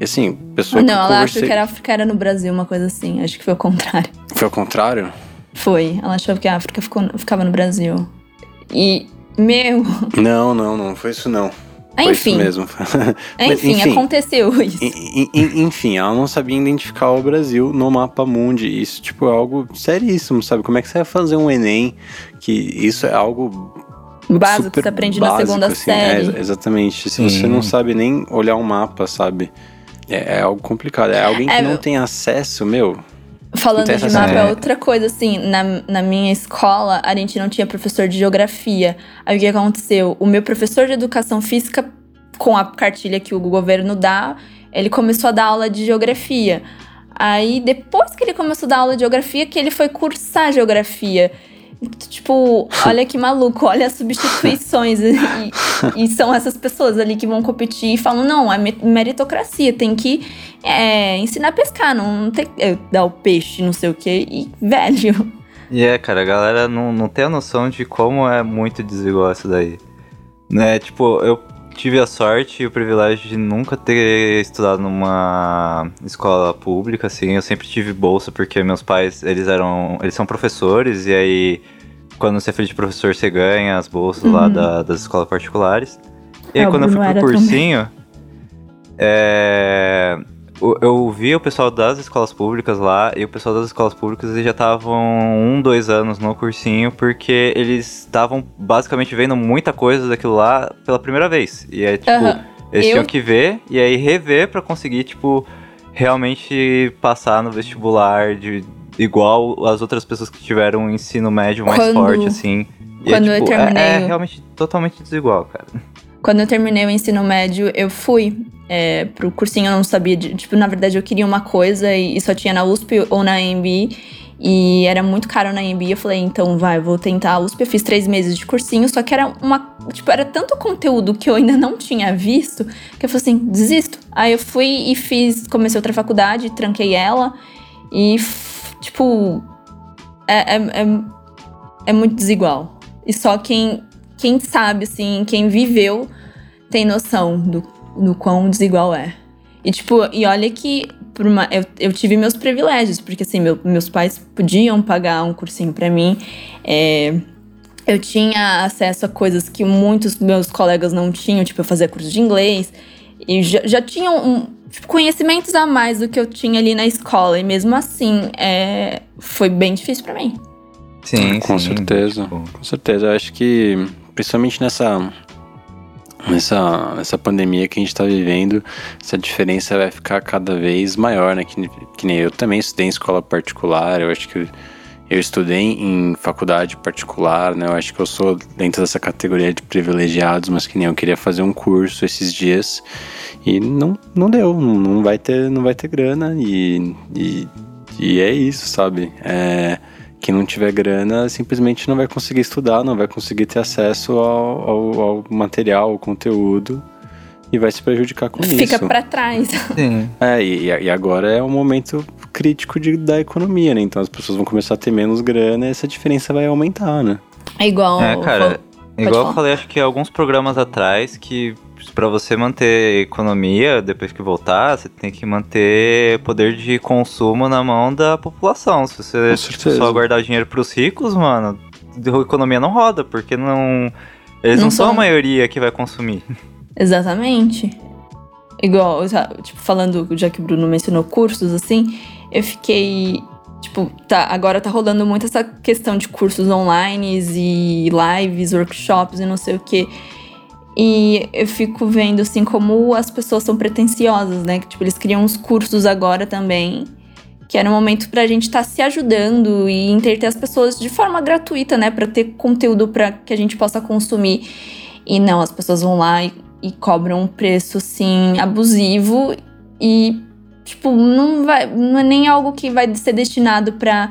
E assim, pessoa não, que eu ela conversei... achou que a África era no Brasil, uma coisa assim. Acho que foi o contrário. Foi ao contrário? Foi. Ela achou que a África ficou, ficava no Brasil. E, meu. Não, não, não. Foi isso não. Foi Enfim. isso mesmo. Mas, Enfim, aconteceu isso. En- en- Enfim, ela não sabia identificar o Brasil no mapa mundi. Isso, tipo, é algo seríssimo, sabe? Como é que você vai fazer um Enem? Que isso é algo Básico que você aprende na básico, segunda assim. série. É, exatamente. Se Sim. você não sabe nem olhar um mapa, sabe? É, é algo complicado. É alguém que É, não tem acesso, meu. Falando de mapa, é. é outra coisa, assim, na, na minha escola, a gente não tinha professor de geografia. Aí o que aconteceu? O meu professor de educação física, com a cartilha que o governo dá, ele começou a dar aula de geografia. Aí, depois que ele começou a dar aula de geografia, que ele foi cursar geografia. Tipo, olha que maluco, olha as substituições. e, e são essas pessoas ali que vão competir e falam: não, é me- meritocracia, tem que é, ensinar a pescar, não, tem que é, dar o peixe, não sei o quê. E, velho, E é, cara, a galera não, não tem a noção de como é muito desigual isso daí. Né, tipo, eu tive a sorte e o privilégio de nunca ter estudado numa escola pública, assim. Eu sempre tive bolsa porque meus pais, eles eram, eles são professores e aí quando você é filho de professor, você ganha as bolsas lá Uhum. da- das escolas particulares. E É, aí o quando eu fui pro cursinho, é, eu vi o pessoal das escolas públicas lá e o pessoal das escolas públicas eles já estavam um, dois anos no cursinho porque eles estavam basicamente vendo muita coisa daquilo lá pela primeira vez. E é tipo, Aham. eles Eu- tinham que ver e aí rever pra conseguir, tipo, realmente passar no vestibular de igual as outras pessoas que tiveram um ensino médio mais Quando- forte, assim. E quando é, eu tipo, é- terminei é o- realmente totalmente desigual, cara. quando eu terminei o ensino médio, eu fui é, pro cursinho, eu não sabia. De, tipo, na verdade, eu queria uma coisa e, só tinha na USP ou na AMB. E era muito caro na AMB. Eu falei, então vai, vou tentar a USP. Eu fiz três meses de cursinho, só que era uma. Tipo, era tanto conteúdo que eu ainda não tinha visto que eu falei assim, desisto. Aí eu fui e fiz, comecei outra faculdade, tranquei ela. E, tipo, é, é, é, é muito desigual. E só quem, quem sabe, assim, quem viveu tem noção do, do quão desigual é. E, tipo, e olha que por uma. Eu, eu tive meus privilégios, porque assim, meu, meus pais podiam pagar um cursinho para mim. É, eu tinha acesso a coisas que muitos meus colegas não tinham, tipo, eu fazia curso de inglês. E já, já tinham um, tipo, conhecimentos a mais do que eu tinha ali na escola. E mesmo assim, é, foi bem difícil para mim. Sim, com sim, certeza. tipo, Com certeza. Eu acho que, principalmente nessa, nessa, nessa pandemia que a gente tá vivendo, essa diferença vai ficar cada vez maior, né? Que, que nem eu também estudei em escola particular, eu acho que eu estudei em faculdade particular, né? Eu acho que eu sou dentro dessa categoria de privilegiados, mas que nem eu queria fazer um curso esses dias e não, não deu, não vai ter, não vai ter grana e, e, e é isso, sabe? É, quem não tiver grana simplesmente não vai conseguir estudar, não vai conseguir ter acesso ao, ao, ao material, ao conteúdo e vai se prejudicar com Fica isso. para trás. sim. É, e, e agora é um momento crítico de, da economia, né? Então as pessoas vão começar a ter menos grana e essa diferença vai aumentar, né? É igual. É, cara, igual falar. eu falei, acho que alguns programas atrás que pra você manter economia, depois que voltar, você tem que manter poder de consumo na mão da população. Se você tipo, só guardar dinheiro pros ricos, mano, a economia não roda, porque não. Eles não, Não são a maioria que vai consumir. Exatamente. Igual, tipo, falando, já que o Bruno mencionou cursos, assim, eu fiquei. Tipo, tá, agora tá rolando muito essa questão de cursos online e lives, workshops e não sei o quê. E eu fico vendo, assim, como as pessoas são pretensiosas, né? Que, tipo, eles criam uns cursos agora também, que era um momento pra gente estar se ajudando e entreter as pessoas de forma gratuita, né? Pra ter conteúdo pra que a gente possa consumir. E não, as pessoas vão lá e, e cobram um preço, assim, abusivo e, tipo, não, vai, não é nem algo que vai ser destinado pra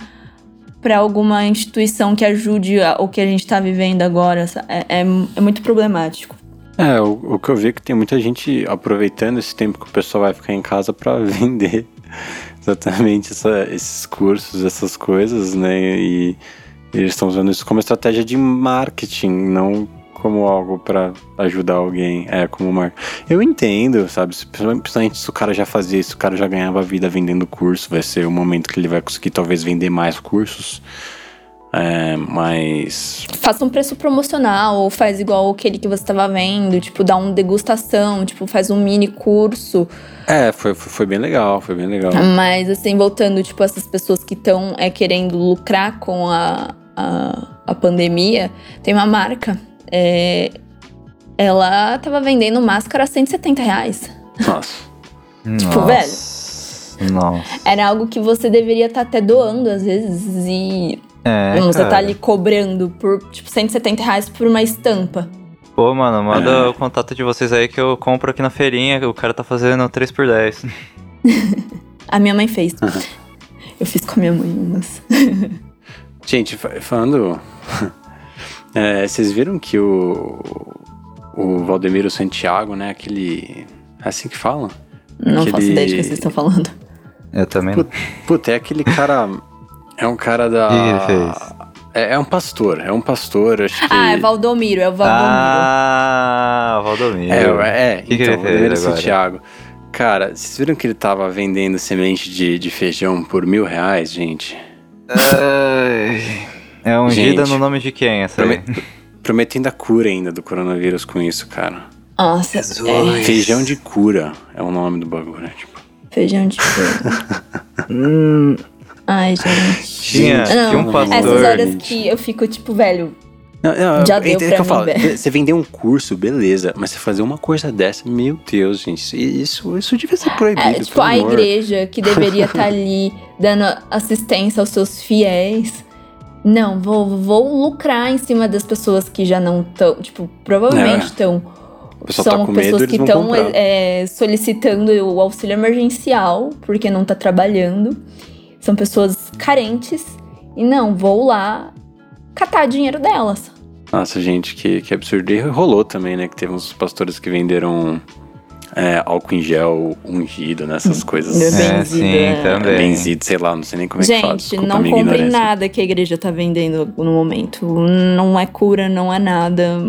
para alguma instituição que ajude o que a gente tá vivendo agora. É, é, é muito problemático. É, o, o que eu vi é que tem muita gente aproveitando esse tempo que o pessoal vai ficar em casa pra vender exatamente essa- esses cursos, essas coisas, né? E, eles estão usando isso como estratégia de marketing, não como algo pra ajudar alguém. É, como marketing. Eu entendo, sabe? Principalmente se o cara já fazia isso, o cara já ganhava vida vendendo curso, vai ser o momento que ele vai conseguir talvez vender mais cursos. É, mas Faça um preço promocional, ou faz igual aquele que você tava vendo, tipo, dá uma degustação, tipo, faz um mini curso. é, foi, foi, foi bem legal, foi bem legal. Mas, assim, voltando, tipo, essas pessoas que estão é, querendo lucrar com a, a, a pandemia, tem uma marca. é, ela tava vendendo máscara a 170 reais. Nossa. Tipo, velho. Nossa. Era algo que você deveria estar até doando, às vezes, e É, você cara. tá ali cobrando por, tipo, 170 reais por uma estampa. Pô, mano, manda É. o contato de vocês aí que eu compro aqui na feirinha. O cara tá fazendo 3x10. A minha mãe fez. Eu fiz com a minha mãe umas. Gente, fa- falando. é, vocês viram que o. O Valdemiro Santiago, né? Aquele. É assim que fala? Não faço Aquele- ideia de que vocês estão falando. Eu também não. Puta, é aquele cara. É um cara da. O que que ele fez? É, é um pastor, é um pastor, acho que. Ah, é Valdomiro, é o Valdomiro. Ah, Valdomiro. É, é, que que então, ele fez Valdemiro agora? Santiago. Cara, vocês viram que ele tava vendendo semente de, de feijão por mil reais, gente? É ungida Gente. no nome de quem essa aí? Promet- Prometendo a cura ainda do coronavírus com isso, cara. Nossa, é, Feijão de cura é o nome do bagulho, né? Tipo, feijão de couro. Hum, Ai, gente. tinha, Não, tinha um pastor. Essas horas gente. que eu fico, tipo, velho, Não, não, Já é- deu é pra que eu falo, velho. Você vender um curso, beleza, mas você fazer uma coisa dessa, meu Deus, gente, isso, isso devia ser proibido. É, tipo, a amor. igreja que deveria estar ali dando assistência aos seus fiéis. Não, vou, vou lucrar em cima das pessoas que já não estão. Tipo, provavelmente É. estão. Pessoal tá São com medo, pessoas eles que estão é, solicitando o auxílio emergencial porque não tá trabalhando. São pessoas carentes. E não, vou lá catar dinheiro delas. Nossa, gente, que, que absurdo. E rolou também, né? Que teve uns pastores que venderam é, álcool em gel ungido, nessas coisas. É É, benzido, sim, é. também. Benzido, sei lá, não sei nem como é que fala. Gente, Desculpa não comprem nada que a igreja tá vendendo no momento. Não é cura, não é nada.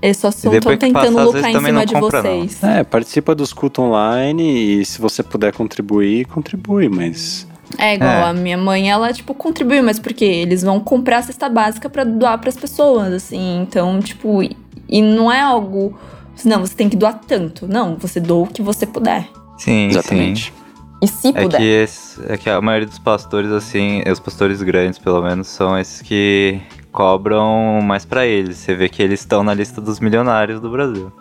Eles só que tentando passar, lucrar em cima não de compra, não. vocês. É, participa dos cultos online e se você puder contribuir, contribui, mas. É igual É. a minha mãe, ela, tipo, contribuiu, mas porque eles vão comprar a cesta básica pra doar pras pessoas, assim. Então, tipo, e, e não é algo. Não, você tem que doar tanto. Não, você doa o que você puder. Sim, Exatamente. sim. E se É puder. que, esse- é que a maioria dos pastores, assim, os pastores grandes, pelo menos, são esses que cobram mais pra eles. Você vê que eles estão na lista dos milionários do Brasil.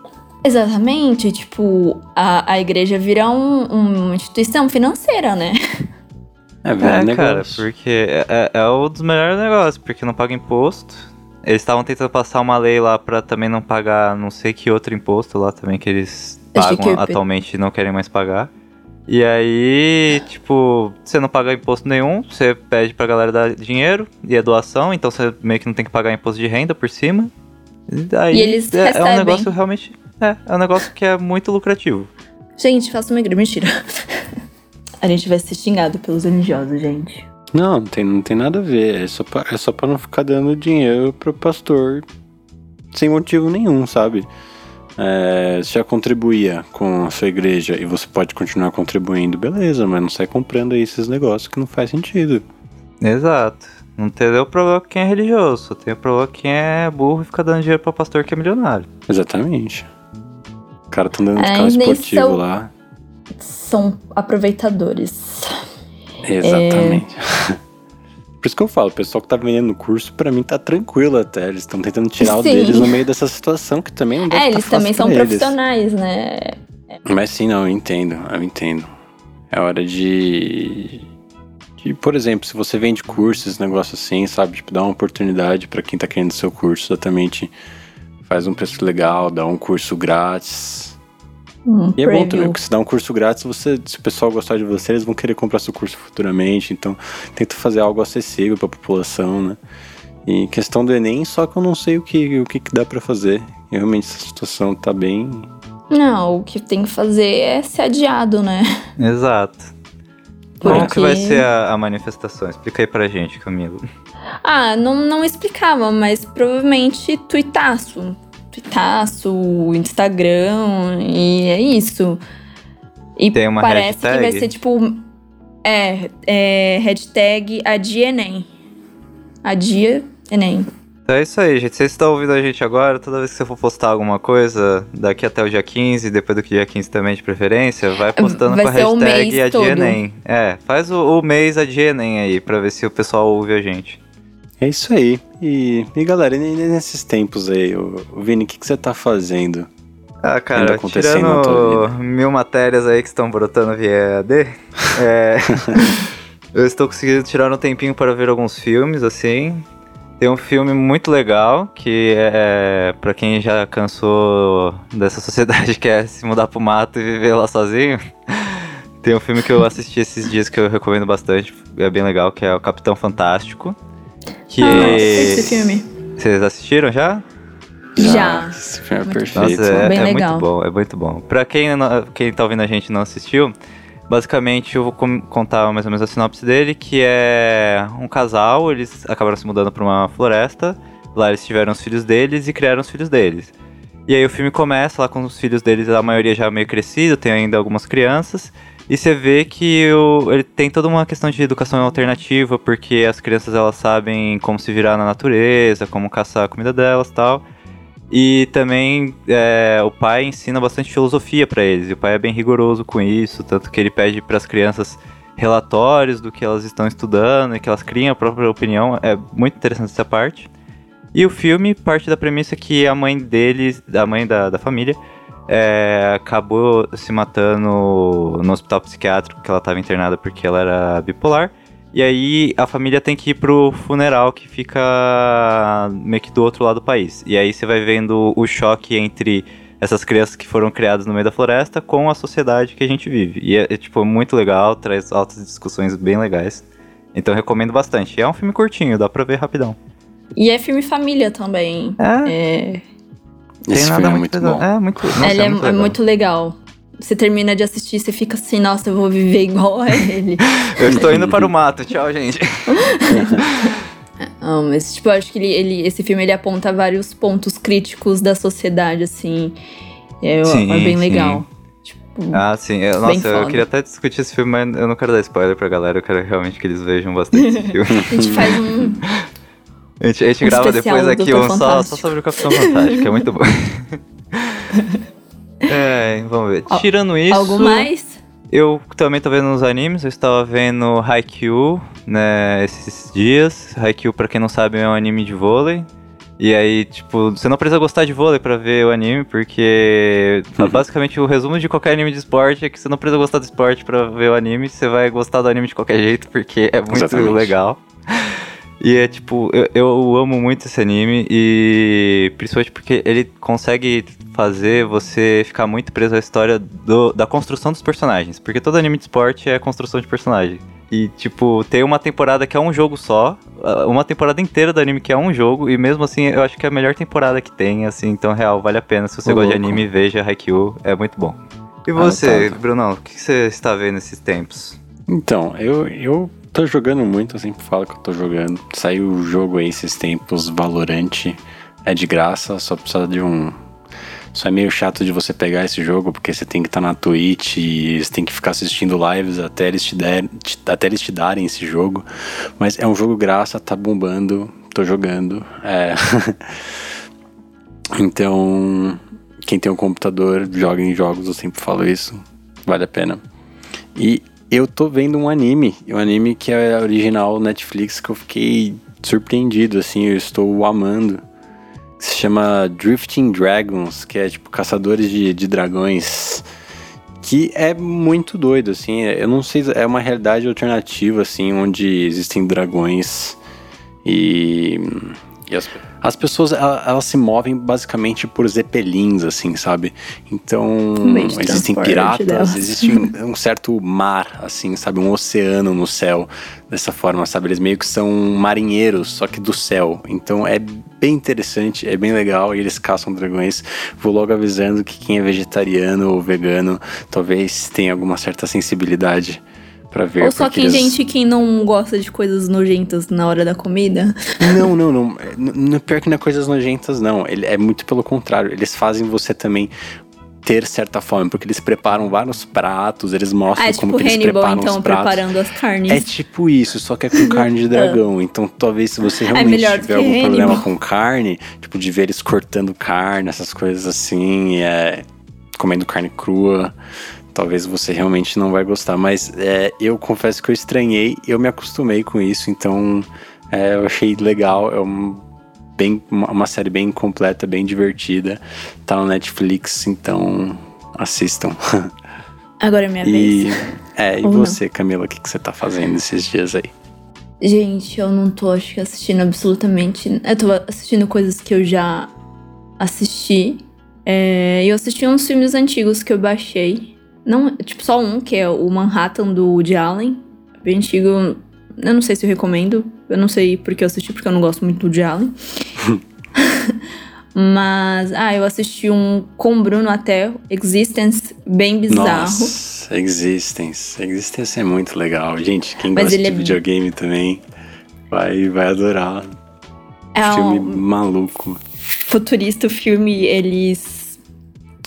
Exatamente, tipo, a, a igreja vira um- uma instituição financeira, né? É, É, negócio. cara, porque é, é, é um dos melhores negócios, porque não paga imposto. Eles estavam tentando passar uma lei lá pra também não pagar não sei que outro imposto lá também que eles pagam que- atualmente e não querem mais pagar. E aí, tipo, você não paga imposto nenhum, você pede pra galera dar dinheiro e é doação, então você meio que não tem que pagar imposto de renda por cima. E, aí, E eles é, é um negócio realmente. É, é um negócio que é muito lucrativo. Gente, faça uma igreja. Mentira. A gente vai ser xingado pelos religiosos, gente. Não, não tem, não tem nada a ver. É só, pra, é só pra não ficar dando dinheiro pro pastor sem motivo nenhum, sabe? É, se já contribuía com a sua igreja e você pode continuar contribuindo, beleza, mas não sai comprando aí esses negócios que não faz sentido. Exato. Não tem o problema com quem é religioso, só tem o problema com quem é burro e fica dando dinheiro pra pastor que é milionário. Exatamente. O cara tá andando de carro esportivo são- lá. São aproveitadores. Exatamente. Por isso que eu falo, o pessoal que tá vendendo o curso, pra mim tá tranquilo até. Eles estão tentando tirar o Sim. deles no meio dessa situação que também não deve É, tá eles fácil também são eles. profissionais, né? Mas sim, não, eu entendo, eu entendo. É hora de. de por exemplo, se você vende cursos, negócio assim, sabe? Tipo, dá uma oportunidade pra quem tá querendo seu curso, exatamente. Faz um preço legal, dá um curso grátis. Um E é bom também, porque se dá um curso grátis, você, se o pessoal gostar de você, eles vão querer comprar seu curso futuramente. Então, tenta fazer algo acessível pra população, né? E questão do Enem, só que eu não sei o que, o que, que dá pra fazer. E realmente essa situação tá bem. Não, o que tem que fazer é ser adiado, né? Exato. Como Porque- que vai ser a, a manifestação? Explica aí pra gente, Camilo. Ah, não, não explicava, mas provavelmente tuitaço. Tuitaço, Instagram, e é isso. E Tem uma parece que vai hashtag? ser tipo. É, é hashtag Adia Enem. Adia Enem. Então é isso aí, gente. Vocês estão ouvindo a gente agora, toda vez que você for postar alguma coisa, daqui até o dia 15, depois do dia 15 também de preferência, vai postando Vai com a hashtag. ADIENEM. É, faz o, o mês ADIENEM aí, pra ver se o pessoal ouve a gente. É isso aí. E, e galera, e nesses tempos aí, o, o Vini, o que, que você tá fazendo? Ah, cara, tirando mil matérias aí que estão brotando via EAD, é, eu estou conseguindo tirar um tempinho para ver alguns filmes, assim. Tem um filme muito legal que é para quem já cansou dessa sociedade que é se mudar pro mato e viver lá sozinho. Tem um filme que eu assisti esses dias que eu recomendo bastante, é bem legal, que é o Capitão Fantástico. Que Ah, esse filme. vocês assistiram já? Já. Esse filme é Muito perfeito. Nossa, é, Bem é legal. muito bom, é muito bom. Pra quem, quem tá ouvindo a gente e não assistiu, basicamente eu vou contar mais ou menos a sinopse dele, que é um casal, eles acabaram se mudando pra uma floresta, lá eles tiveram os filhos deles e criaram os filhos deles. E aí o filme começa lá com os filhos deles, a maioria já meio crescido, tem ainda algumas crianças, e você vê que o- ele tem toda uma questão de educação alternativa, porque as crianças elas sabem como se virar na natureza, como caçar a comida delas tal. E também é, o pai ensina bastante filosofia pra eles. E o pai é bem rigoroso com isso, tanto que ele pede para as crianças relatórios do que elas estão estudando e que elas criam a própria opinião. É muito interessante essa parte. E o filme parte da premissa que a mãe deles, a mãe da, da família, é, acabou se matando no hospital psiquiátrico que ela estava internada porque ela era bipolar. E aí a família tem que ir pro funeral que fica meio que do outro lado do país. E aí você vai vendo o choque entre essas crianças que foram criadas no meio da floresta com a sociedade que a gente vive. E é, é, tipo muito legal, traz altas discussões bem legais. Então recomendo bastante. É um filme curtinho, dá pra ver rapidão. E é filme família também. É, É, tem Esse nada filme é muito, muito bom. É muito, nossa, ele é, é muito é legal. muito legal. Você termina de assistir, você fica assim, nossa, eu vou viver igual a ele. Eu estou indo para o mato, tchau, gente. Ah, mas, tipo, eu acho que ele, ele, esse filme ele aponta vários pontos críticos da sociedade, assim. É, Sim, é bem sim. legal. Tipo, Ah, sim. Eu- nossa, eu foda. queria até discutir esse filme, mas eu não quero dar spoiler pra galera. Eu quero realmente que eles vejam bastante esse filme. a gente faz um. A gente, a gente Um grava depois aqui um só, só sobre o Capitão Fantástico, é muito bom. é, vamos ver. Al- Tirando isso, Algo mais? eu também tô vendo uns animes. Eu estava vendo Haikyuu, né, esses dias. Haikyuu, pra quem não sabe, é um anime de vôlei. E aí, tipo, você não precisa gostar de vôlei pra ver o anime, porque basicamente o resumo de qualquer anime de esporte é que você não precisa gostar do esporte pra ver o anime, você vai gostar do anime de qualquer jeito, porque é muito Exatamente. legal. E é tipo, eu, eu amo muito esse anime e principalmente porque ele consegue fazer você ficar muito preso à história do- da construção dos personagens. Porque todo anime de esporte é construção de personagem. E, tipo, tem uma temporada que é um jogo só, ah, uma temporada inteira do anime que é um jogo, e mesmo assim eu acho que é a melhor temporada que tem, assim, então real, vale a pena. Se você Ô, gosta de louco. anime, veja Haikyuu, é muito bom. E Ah, você, tá. Brunão, o que você está vendo esses tempos? Então, eu, eu tô jogando muito, eu sempre falo que eu tô jogando. Saiu o jogo aí esses tempos, Valorante. É de graça, só precisa de um. Só é meio chato de você pegar esse jogo, porque você tem que estar na Twitch e você tem que ficar assistindo lives até eles te, der, te- até eles te darem esse jogo. Mas é um jogo graça, tá bombando, tô jogando. É. então, quem tem um computador, joga em jogos, eu sempre falo isso. Vale a pena. E eu tô vendo um anime, um anime que é original Netflix que eu fiquei surpreendido, assim, eu estou amando. Se chama Drifting Dragons, que é tipo caçadores de, de dragões. Que é muito doido, assim. Eu não sei, é uma realidade alternativa, assim, onde existem dragões e. e as, as pessoas, ela- elas, se movem basicamente por zeppelins, assim, sabe? Então, existem piratas, existe um, um certo mar, assim, sabe? Um oceano no céu, dessa forma, sabe? Eles meio que são marinheiros, só que do céu. Então, é bem interessante, é bem legal e eles caçam dragões. Vou logo avisando que quem é vegetariano ou vegano talvez tenha alguma certa sensibilidade pra ver. Ou só quem, eles- gente, quem não gosta de coisas nojentas na hora da comida. Não, não, não. É, n- n- Pior que não é coisas nojentas, não. Ele, é muito pelo contrário. Eles fazem você também ter certa fome, porque eles preparam vários pratos, eles mostram Ah, é como tipo que eles Hannibal, preparam então, os pratos. preparando as carnes. É tipo isso, só que é com carne de dragão. Então, talvez se você realmente melhor do tiver que algum problema Hannibal. com carne, tipo de ver eles cortando carne, essas coisas assim, é, comendo carne crua, talvez você realmente não vai gostar. Mas é, eu confesso que eu estranhei, eu me acostumei com isso, então é, eu achei legal. É um, bem, uma, série bem completa, bem divertida. Tá no Netflix, então assistam. Agora é minha E, vez. é, e Ou não. você, Camila, o que, que você tá fazendo esses dias aí? Gente, eu não tô, acho que, assistindo absolutamente. Eu tô assistindo coisas que eu já assisti. É, eu assisti uns filmes antigos que eu baixei. Não, tipo, só um, que é o Manhattan do Woody Allen. Bem antigo. Eu não sei se eu recomendo. Eu não sei porque eu assisti, porque eu não gosto muito do Woody Allen. Mas, ah, eu assisti um com o Bruno até, Existence, bem bizarro. Nossa, Existence. Existence é muito legal. Gente, quem Mas gosta de é- videogame também vai, vai adorar. É Filme um- maluco. futurista o filme, eles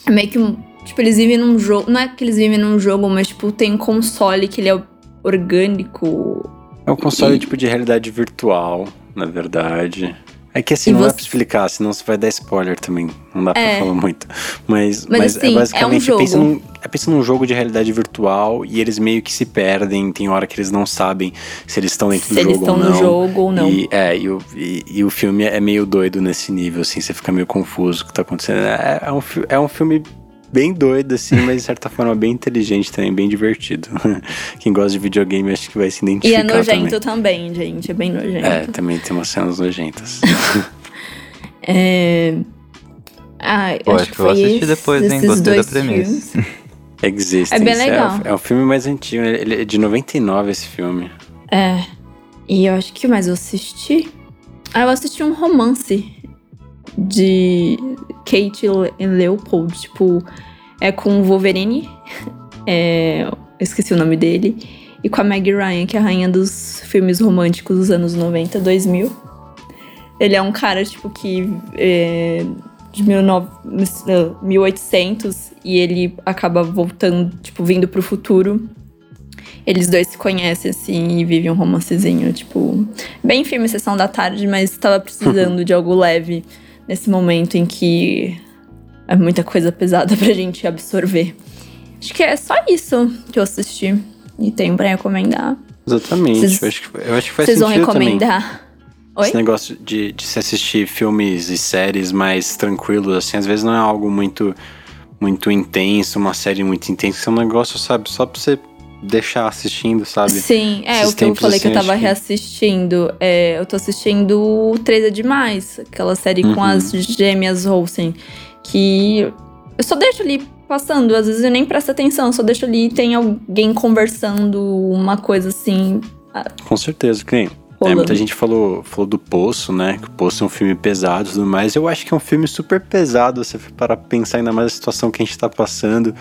meio que um- tipo eles vivem num jogo, não é que eles vivem num jogo, mas tipo tem um console que ele é orgânico. É um console E- tipo de realidade virtual, na verdade. É que assim, E não dá você- pra explicar, senão você vai dar spoiler também. Não dá pra É. falar muito. Mas, Mas, mas, assim, é é um basicamente. pensa, num, é, pensa num jogo de realidade virtual e eles meio que se perdem. Tem hora que eles não sabem se eles estão dentro Se do eles jogo estão ou não. no jogo ou não. E, é, e o, e, e o filme é meio doido nesse nível, assim, você fica meio confuso o que tá acontecendo. É, é um, é um filme bem doido, assim, mas de certa forma bem inteligente também, bem divertido. Quem gosta de videogame acho que vai se E identificar é nojento também. também, gente, é bem nojento. É, também tem umas cenas nojentas. É... Ah, eu Pô, acho acho que que eu vou foi assistir esse- depois, hein? Gostei da premissa. filmes. Existence. É bem legal. É, o- é um filme mais antigo, né? ele é de 99 esse filme. É. E eu acho que mais eu assisti. Ah, eu assisti um romance de Kate Le- Leopold. Tipo, é com o Wolverine. É, esqueci o nome dele. E com a Meg Ryan, que é a rainha dos filmes românticos dos anos 90, 2000. Ele é um cara, tipo, que. É, de 19, 1800 e ele acaba voltando, tipo, vindo pro futuro. Eles dois se conhecem, assim, e vivem um romancezinho, tipo, bem filme Sessão da Tarde, mas tava precisando de algo leve nesse momento em que é muita coisa pesada pra gente absorver. Acho que é só isso que eu assisti e tenho pra recomendar. Exatamente. Cês, eu, acho que, eu acho que faz Vocês vão recomendar? Também. Oi? Esse negócio de, de se assistir filmes e séries mais tranquilos, assim, às vezes não é algo muito muito intenso, uma série muito intensa, é um negócio, sabe, só pra você deixar assistindo, sabe? Sim, é Esses o que eu falei assim, que eu tava reassistindo. É, eu tô assistindo 3 é Demais, aquela série uhum. com as gêmeas Olsen, que eu só deixo ali passando, às vezes eu nem presto atenção, só deixo ali e tem alguém conversando, uma coisa assim. Com certeza, que é, muita gente falou, falou do Poço, né? Que o Poço é um filme pesado e tudo mais. Eu acho que é um filme super pesado, você para pensar ainda mais a situação que a gente tá passando.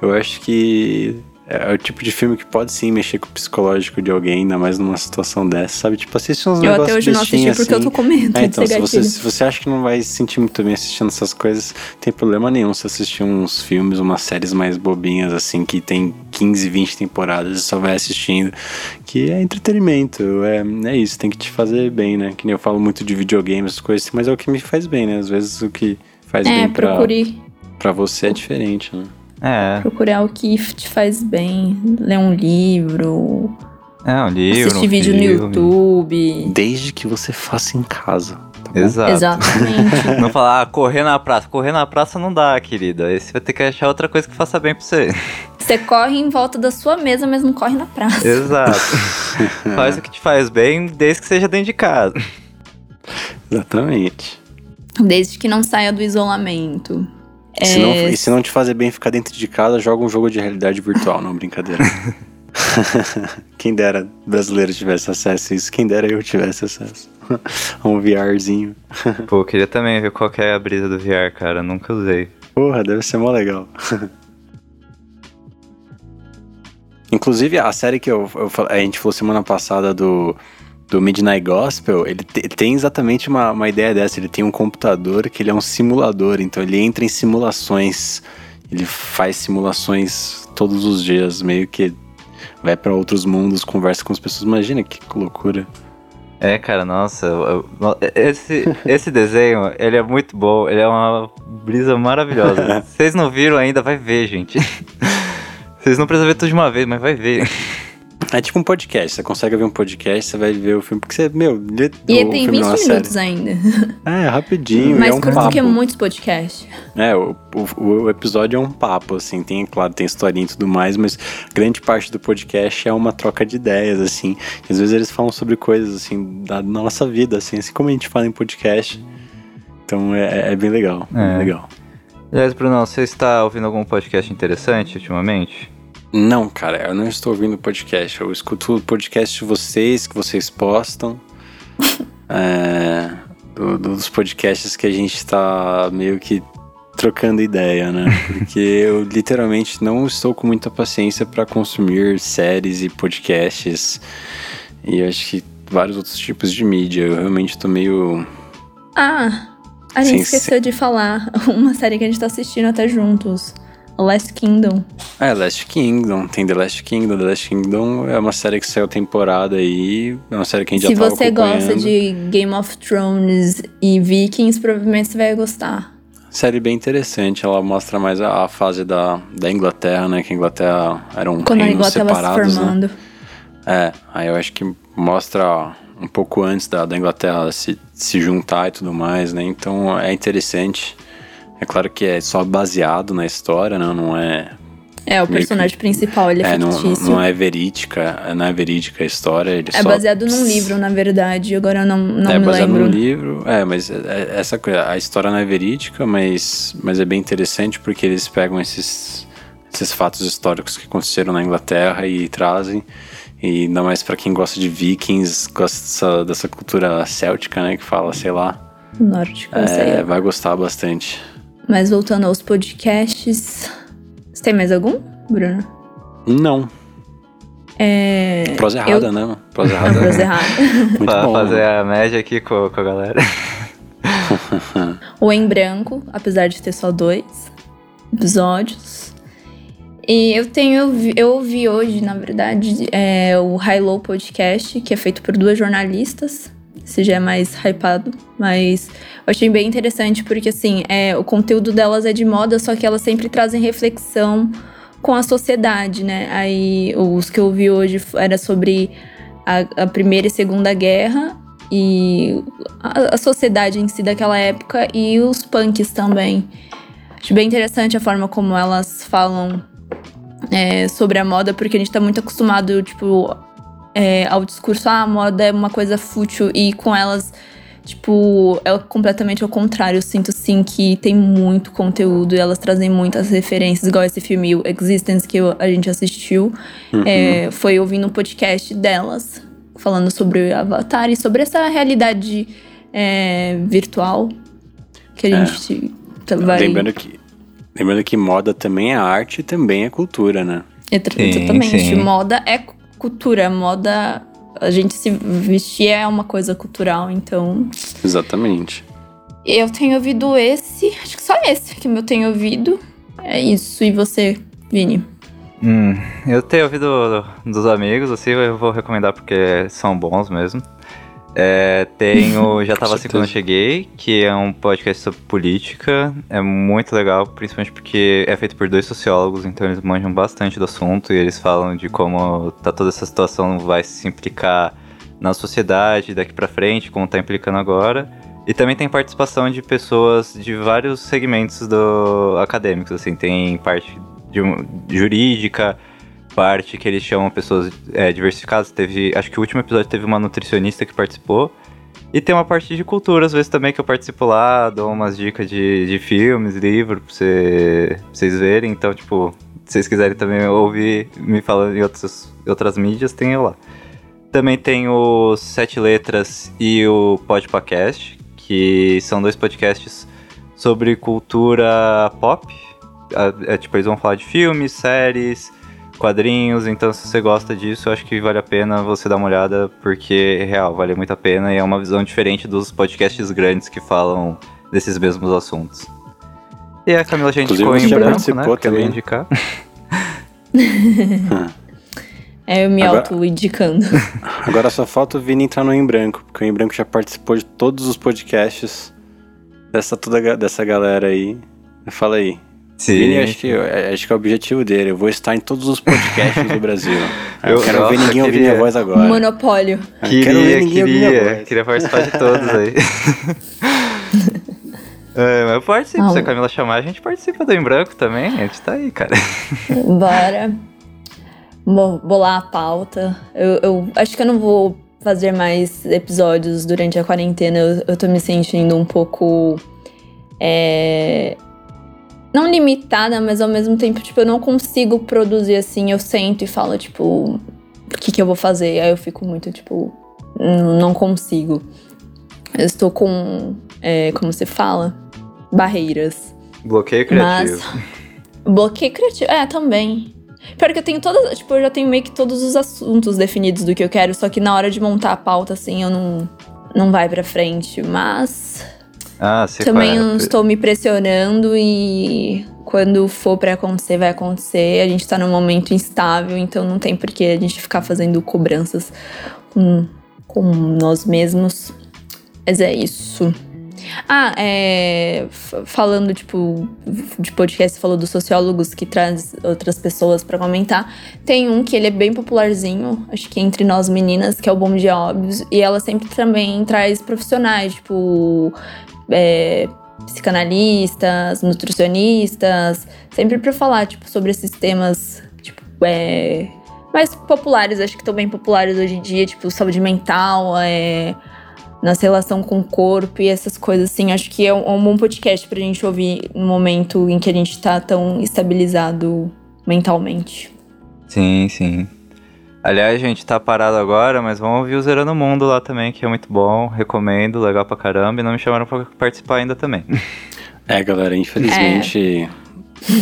Eu acho que é, é o tipo de filme que pode sim mexer com o psicológico de alguém, ainda mais numa situação dessa, sabe? Tipo, assiste uns eu negócios Eu até hoje não assisti assim. porque eu tô com medo é, então, se você, se você acha que não vai se sentir muito bem assistindo essas coisas, tem problema nenhum se assistir uns filmes, umas séries mais bobinhas, assim, que tem 15, 20 temporadas e só vai assistindo. Que é entretenimento, é, é isso, tem que te fazer bem, né? Que nem eu falo muito de videogames, essas coisas, mas é o que me faz bem, né? Às vezes o que faz é, bem pra, procure. pra você é diferente, né? É. Procurar o que te faz bem. Ler um livro. É, um livro. Assistir um vídeo filme. no YouTube. Desde que você faça em casa. Tá Exato. Exatamente. não falar, ah, correr na praça. Correr na praça não dá, querida. Aí você vai ter que achar outra coisa que faça bem pra você. Você corre em volta da sua mesa, mas não corre na praça. Exato. faz o que te faz bem, desde que seja dentro de casa. Exatamente. Desde que não saia do isolamento. É... Se não, e se não te fazer bem ficar dentro de casa, joga um jogo de realidade virtual, não brincadeira. quem dera brasileiro tivesse acesso a isso, quem dera eu tivesse acesso a um VRzinho. Pô, eu queria também ver qual é a brisa do VR, cara, nunca usei. Porra, deve ser mó legal. Inclusive, a série que eu, eu, a gente falou semana passada do do Midnight Gospel, ele, te, ele tem exatamente uma, uma ideia dessa. Ele tem um computador que ele é um simulador, então ele entra em simulações. Ele faz simulações todos os dias, meio que vai para outros mundos, conversa com as pessoas. Imagina que loucura. É, cara, nossa, esse, esse desenho, ele é muito bom, ele é uma brisa maravilhosa. Vocês não viram ainda, vai ver, gente. Vocês não precisam ver tudo de uma vez, mas vai ver. É tipo um podcast. Você consegue ver um podcast, você vai ver o filme. Porque você, meu, lê E tem 20 minutos série. ainda. É, rapidinho. Mais é um curto papo. do que muitos podcasts. É, o, o, o, episódio é um papo, assim. Tem, claro, tem historinha e tudo mais, mas grande parte do podcast é uma troca de ideias, assim. E às vezes eles falam sobre coisas, assim, da nossa vida, assim, assim como a gente fala em podcast. Então é, é bem legal. É. Bem legal. Aliás, Bruno, você está ouvindo algum podcast interessante ultimamente? Não, cara, eu não estou ouvindo podcast. Eu escuto o podcast de vocês, que vocês postam. é, do, dos podcasts que a gente está meio que trocando ideia, né? Porque eu literalmente não estou com muita paciência para consumir séries e podcasts. E acho que vários outros tipos de mídia. Eu realmente estou meio. Ah, a gente esqueceu de falar uma série que a gente está assistindo até juntos. Last Kingdom. É, Last Kingdom. Tem The Last Kingdom. The Last Kingdom é uma série que saiu temporada aí. É uma série que a gente Se já tava você gosta de Game of Thrones e Vikings, provavelmente você vai gostar. Série bem interessante. Ela mostra mais a, a fase da, da Inglaterra, né? Que a Inglaterra era um Quando a Inglaterra estava se né? formando. Né? É, aí eu acho que mostra um pouco antes da, da Inglaterra se, se juntar e tudo mais, né? Então é interessante. É claro que é só baseado na história, né? não é. É, o personagem que... principal, ele é, é fictício. Não, não, é verídica, não é verídica a história. Ele é só... baseado num livro, na verdade, agora eu não, não é me lembro. É baseado num livro, é, mas é, é, essa coisa, a história não é verídica, mas, mas é bem interessante porque eles pegam esses, esses fatos históricos que aconteceram na Inglaterra e trazem. E ainda mais para quem gosta de vikings, gosta dessa, dessa cultura céltica, né, que fala, sei lá. Nórdica, é, sei. Vai gostar bastante. Mas voltando aos podcasts. Você tem mais algum, Bruno? Não. É, Prosa errada, eu- né? Prosa Não, errada. prosa errada. Muito pra bom. fazer a média aqui com, com a galera. O Em Branco, apesar de ter só dois episódios. E eu tenho, eu ouvi hoje, na verdade, é, o High Low Podcast, que é feito por duas jornalistas. Esse já é mais hypado, mas eu achei bem interessante, porque assim, é, o conteúdo delas é de moda, só que elas sempre trazem reflexão com a sociedade, né? Aí os que eu ouvi hoje era sobre a, a Primeira e Segunda Guerra e a, a sociedade em si daquela época e os punks também. Acho bem interessante a forma como elas falam é, sobre a moda, porque a gente tá muito acostumado, tipo, é, ao discurso, ah, a moda é uma coisa fútil, e com elas, tipo, é completamente ao contrário. Eu sinto, sim, que tem muito conteúdo e elas trazem muitas referências, igual esse filme o Existence que eu- a gente assistiu. É, foi ouvindo um podcast delas, falando sobre Avatar e sobre essa realidade é, virtual que a É. gente vai... Lembrando que, lembrando que moda também é arte e também é cultura, né? Sim, Exatamente. sim. Moda é cultura. Moda. A gente se vestir é uma coisa cultural, então. Exatamente. Eu tenho ouvido esse. Acho que só esse que eu tenho ouvido. É isso. E você, Vini? Hum, eu tenho ouvido dos amigos, assim, eu vou recomendar porque são bons mesmo. É, tenho Já Tava Assim Quando Eu. Cheguei, que é um podcast sobre política. É muito legal, principalmente porque é feito por dois sociólogos, então eles manjam bastante do assunto e eles falam de como tá toda essa situação vai se implicar na sociedade daqui pra frente, como tá implicando agora. E também tem participação de pessoas de vários segmentos do acadêmicos, assim, tem parte de jurídica, parte que eles chamam pessoas é, diversificadas. Teve, acho que o último episódio teve uma nutricionista que participou. E tem uma parte de cultura, às vezes também que eu participo lá, dou umas dicas de, de filmes, livros, pra, pra vocês verem. Então, tipo, se vocês quiserem também ouvir me falando em outras, outras mídias, tem eu lá. Também tem o Sete Letras e o Podpacast, que são dois podcasts sobre cultura pop. É, é, tipo, eles vão falar de filmes, séries, quadrinhos, então se você gosta disso, eu acho que vale a pena você dar uma olhada, porque, real, vale muito a pena e é uma visão diferente dos podcasts grandes que falam desses mesmos assuntos. E a Camila indicou você em já branco, participou né? Que eu ia também. indicar. É eu me Agora- auto-indicando. Agora só falta o Vini entrar no Em Branco, porque o Em Branco já participou de todos os podcasts dessa, toda, dessa galera aí. Fala aí. Vini, acho que, é- acho que é o objetivo dele. Eu vou estar em todos os podcasts do Brasil. Eu, Eu- quero ver nossa, ninguém ouvir queria. minha voz agora. Monopólio. Eu quero ver Queria, ninguém ouvir minha queria. voz. Queria participar de todos aí. É, mas eu participo. Ah, Se a Camila chamar, a gente participa do Em Branco também. A gente tá aí, cara. Bora. Bo- Bolar a pauta. Eu, eu acho que eu não vou fazer mais episódios durante a quarentena. Eu, eu tô me sentindo um pouco. é, Não limitada, mas ao mesmo tempo, tipo, eu não consigo produzir assim. Eu sento e falo, tipo, o que, que eu vou fazer? Aí eu fico muito, tipo, "Hum, não consigo. Eu estou com. é, como se fala? Barreiras. Bloqueio criativo. Mas. Bloqueio criativo. É, também. Pior que eu tenho todas. Tipo, eu já tenho meio que todos os assuntos definidos do que eu quero, só que na hora de montar a pauta, assim, eu não. Não vai pra frente. Mas. Ah, sei também é. não estou me pressionando e. Quando for pra acontecer, vai acontecer. A gente tá num momento instável, então não tem por que a gente ficar fazendo cobranças com, com nós mesmos. Mas é isso. Ah, é. Falando, tipo, de podcast, falou dos sociólogos que traz outras pessoas pra comentar. Tem um que ele é bem popularzinho, acho que entre nós meninas, que é o Bom Dia Óbvios. E ela sempre também traz profissionais, tipo. É, psicanalistas, nutricionistas, sempre pra falar, tipo, sobre esses temas, tipo, é, mais populares, acho que estão bem populares hoje em dia, tipo, saúde mental, é, nossa relação com o corpo e essas coisas assim. Acho que é um, é um bom podcast pra gente ouvir no momento em que a gente tá tão estabilizado mentalmente. Sim, sim. Aliás, a gente tá parado agora, mas vamos ouvir o Zerando o Mundo lá também, que é muito bom. Recomendo, legal pra caramba. E não me chamaram pra participar ainda também. É, galera, infelizmente,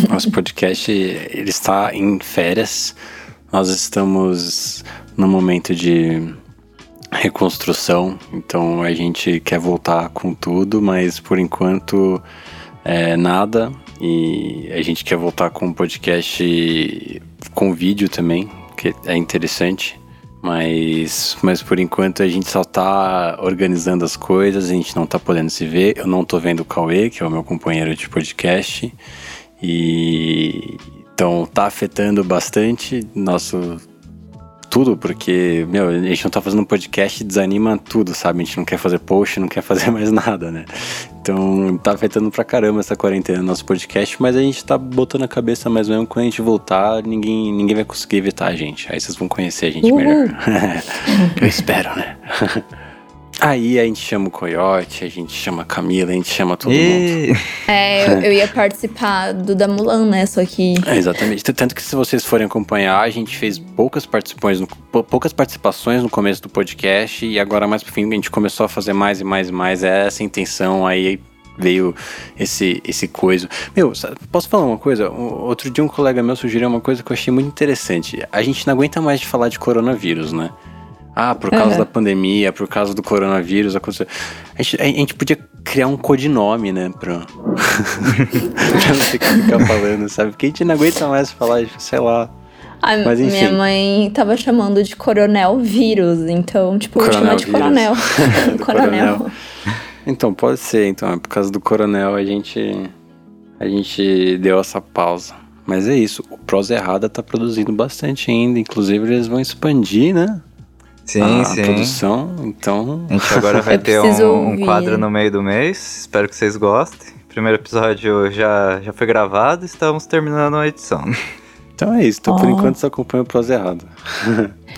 nosso podcast ele está em férias. Nós estamos no momento de reconstrução, então a gente quer voltar com tudo, mas por enquanto é, nada. E a gente quer voltar com um podcast com vídeo também, que é interessante. Mas, mas por enquanto a gente só tá organizando as coisas, a gente não tá podendo se ver. Eu não tô vendo o Cauê, que é o meu companheiro de podcast. E então tá afetando bastante nosso tudo, porque, meu, a gente não tá fazendo um podcast desanima tudo, sabe? A gente não quer fazer post, não quer fazer mais nada, né? Então tá afetando pra caramba essa quarentena nosso podcast, mas a gente tá botando a cabeça mais mesmo quando a gente voltar, ninguém, ninguém vai conseguir evitar a gente. Aí vocês vão conhecer a gente Uhul. melhor. Eu espero, né? Aí a gente chama o Coyote, a gente chama a Camila, a gente chama todo e... mundo. É, eu, eu, ia participar do da Mulan, né? Só que. É, exatamente. Tanto que se vocês forem acompanhar, a gente fez poucas participações, no, poucas participações no começo do podcast e agora mais pro fim a gente começou a fazer mais e mais e mais. É essa intenção aí veio esse esse coisa. Meu, posso falar uma coisa? Outro dia um colega meu sugeriu uma coisa que eu achei muito interessante. A gente não aguenta mais de falar de coronavírus, né? Ah, por causa uhum. da pandemia, por causa do coronavírus, aconteceu. A gente, a gente podia criar um codinome, né? Pra, pra não ter que ficar falando, sabe? Porque a gente não aguenta mais falar, sei lá. A Mas, enfim. minha mãe tava chamando de coronel vírus, então, tipo, coronel chamar de coronel. coronel. Então, pode ser, então. É por causa do coronel a gente. A gente deu essa pausa. Mas é isso, o Prosa Errada tá produzindo bastante ainda. Inclusive, eles vão expandir, né? Sim, a sim. produção, então. A gente agora vai ter um, um, quadro no meio do mês. Espero que vocês gostem. O primeiro episódio já, já foi gravado, estamos terminando a edição. Então é isso, então oh. por enquanto só acompanha o prosa errado.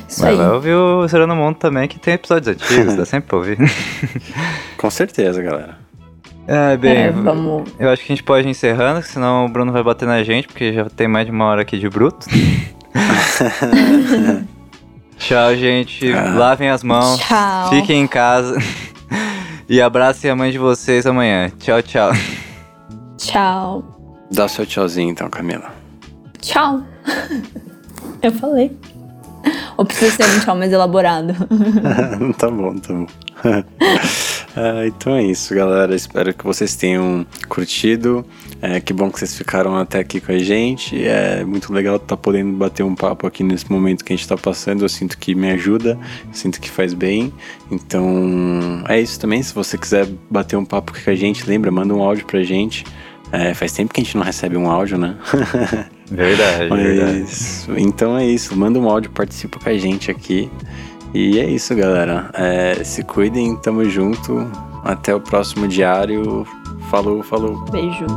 Isso Mas vai ouvir o Zerando Mundo também, que tem episódios antigos, dá sempre pra ouvir. Com certeza, galera. É, bem, é, vamos... eu acho que a gente pode ir encerrando, senão o Bruno vai bater na gente, porque já tem mais de uma hora aqui de bruto. Tchau, gente. Ah. Lavem as mãos. Tchau. Fiquem em casa. e abracem a mãe de vocês amanhã. Tchau, tchau. Tchau. Dá seu tchauzinho então, Camila. Tchau. Eu falei. Ou precisa ser um tchau mais elaborado? tá bom, tá bom. Ah, então é isso, galera. Espero que vocês tenham curtido. É, que bom que vocês ficaram até aqui com a gente. É muito legal estar tá podendo bater um papo aqui nesse momento que a gente está passando. Eu sinto que me ajuda, sinto que faz bem. Então é isso também. Se você quiser bater um papo com a gente, lembra, manda um áudio pra gente. É, faz tempo que a gente não recebe um áudio, né? verdade, Mas, verdade. Então é isso. Manda um áudio, participa com a gente aqui. E é isso, galera. É, se cuidem, tamo junto. Até o próximo diário. Falou, falou. Beijos.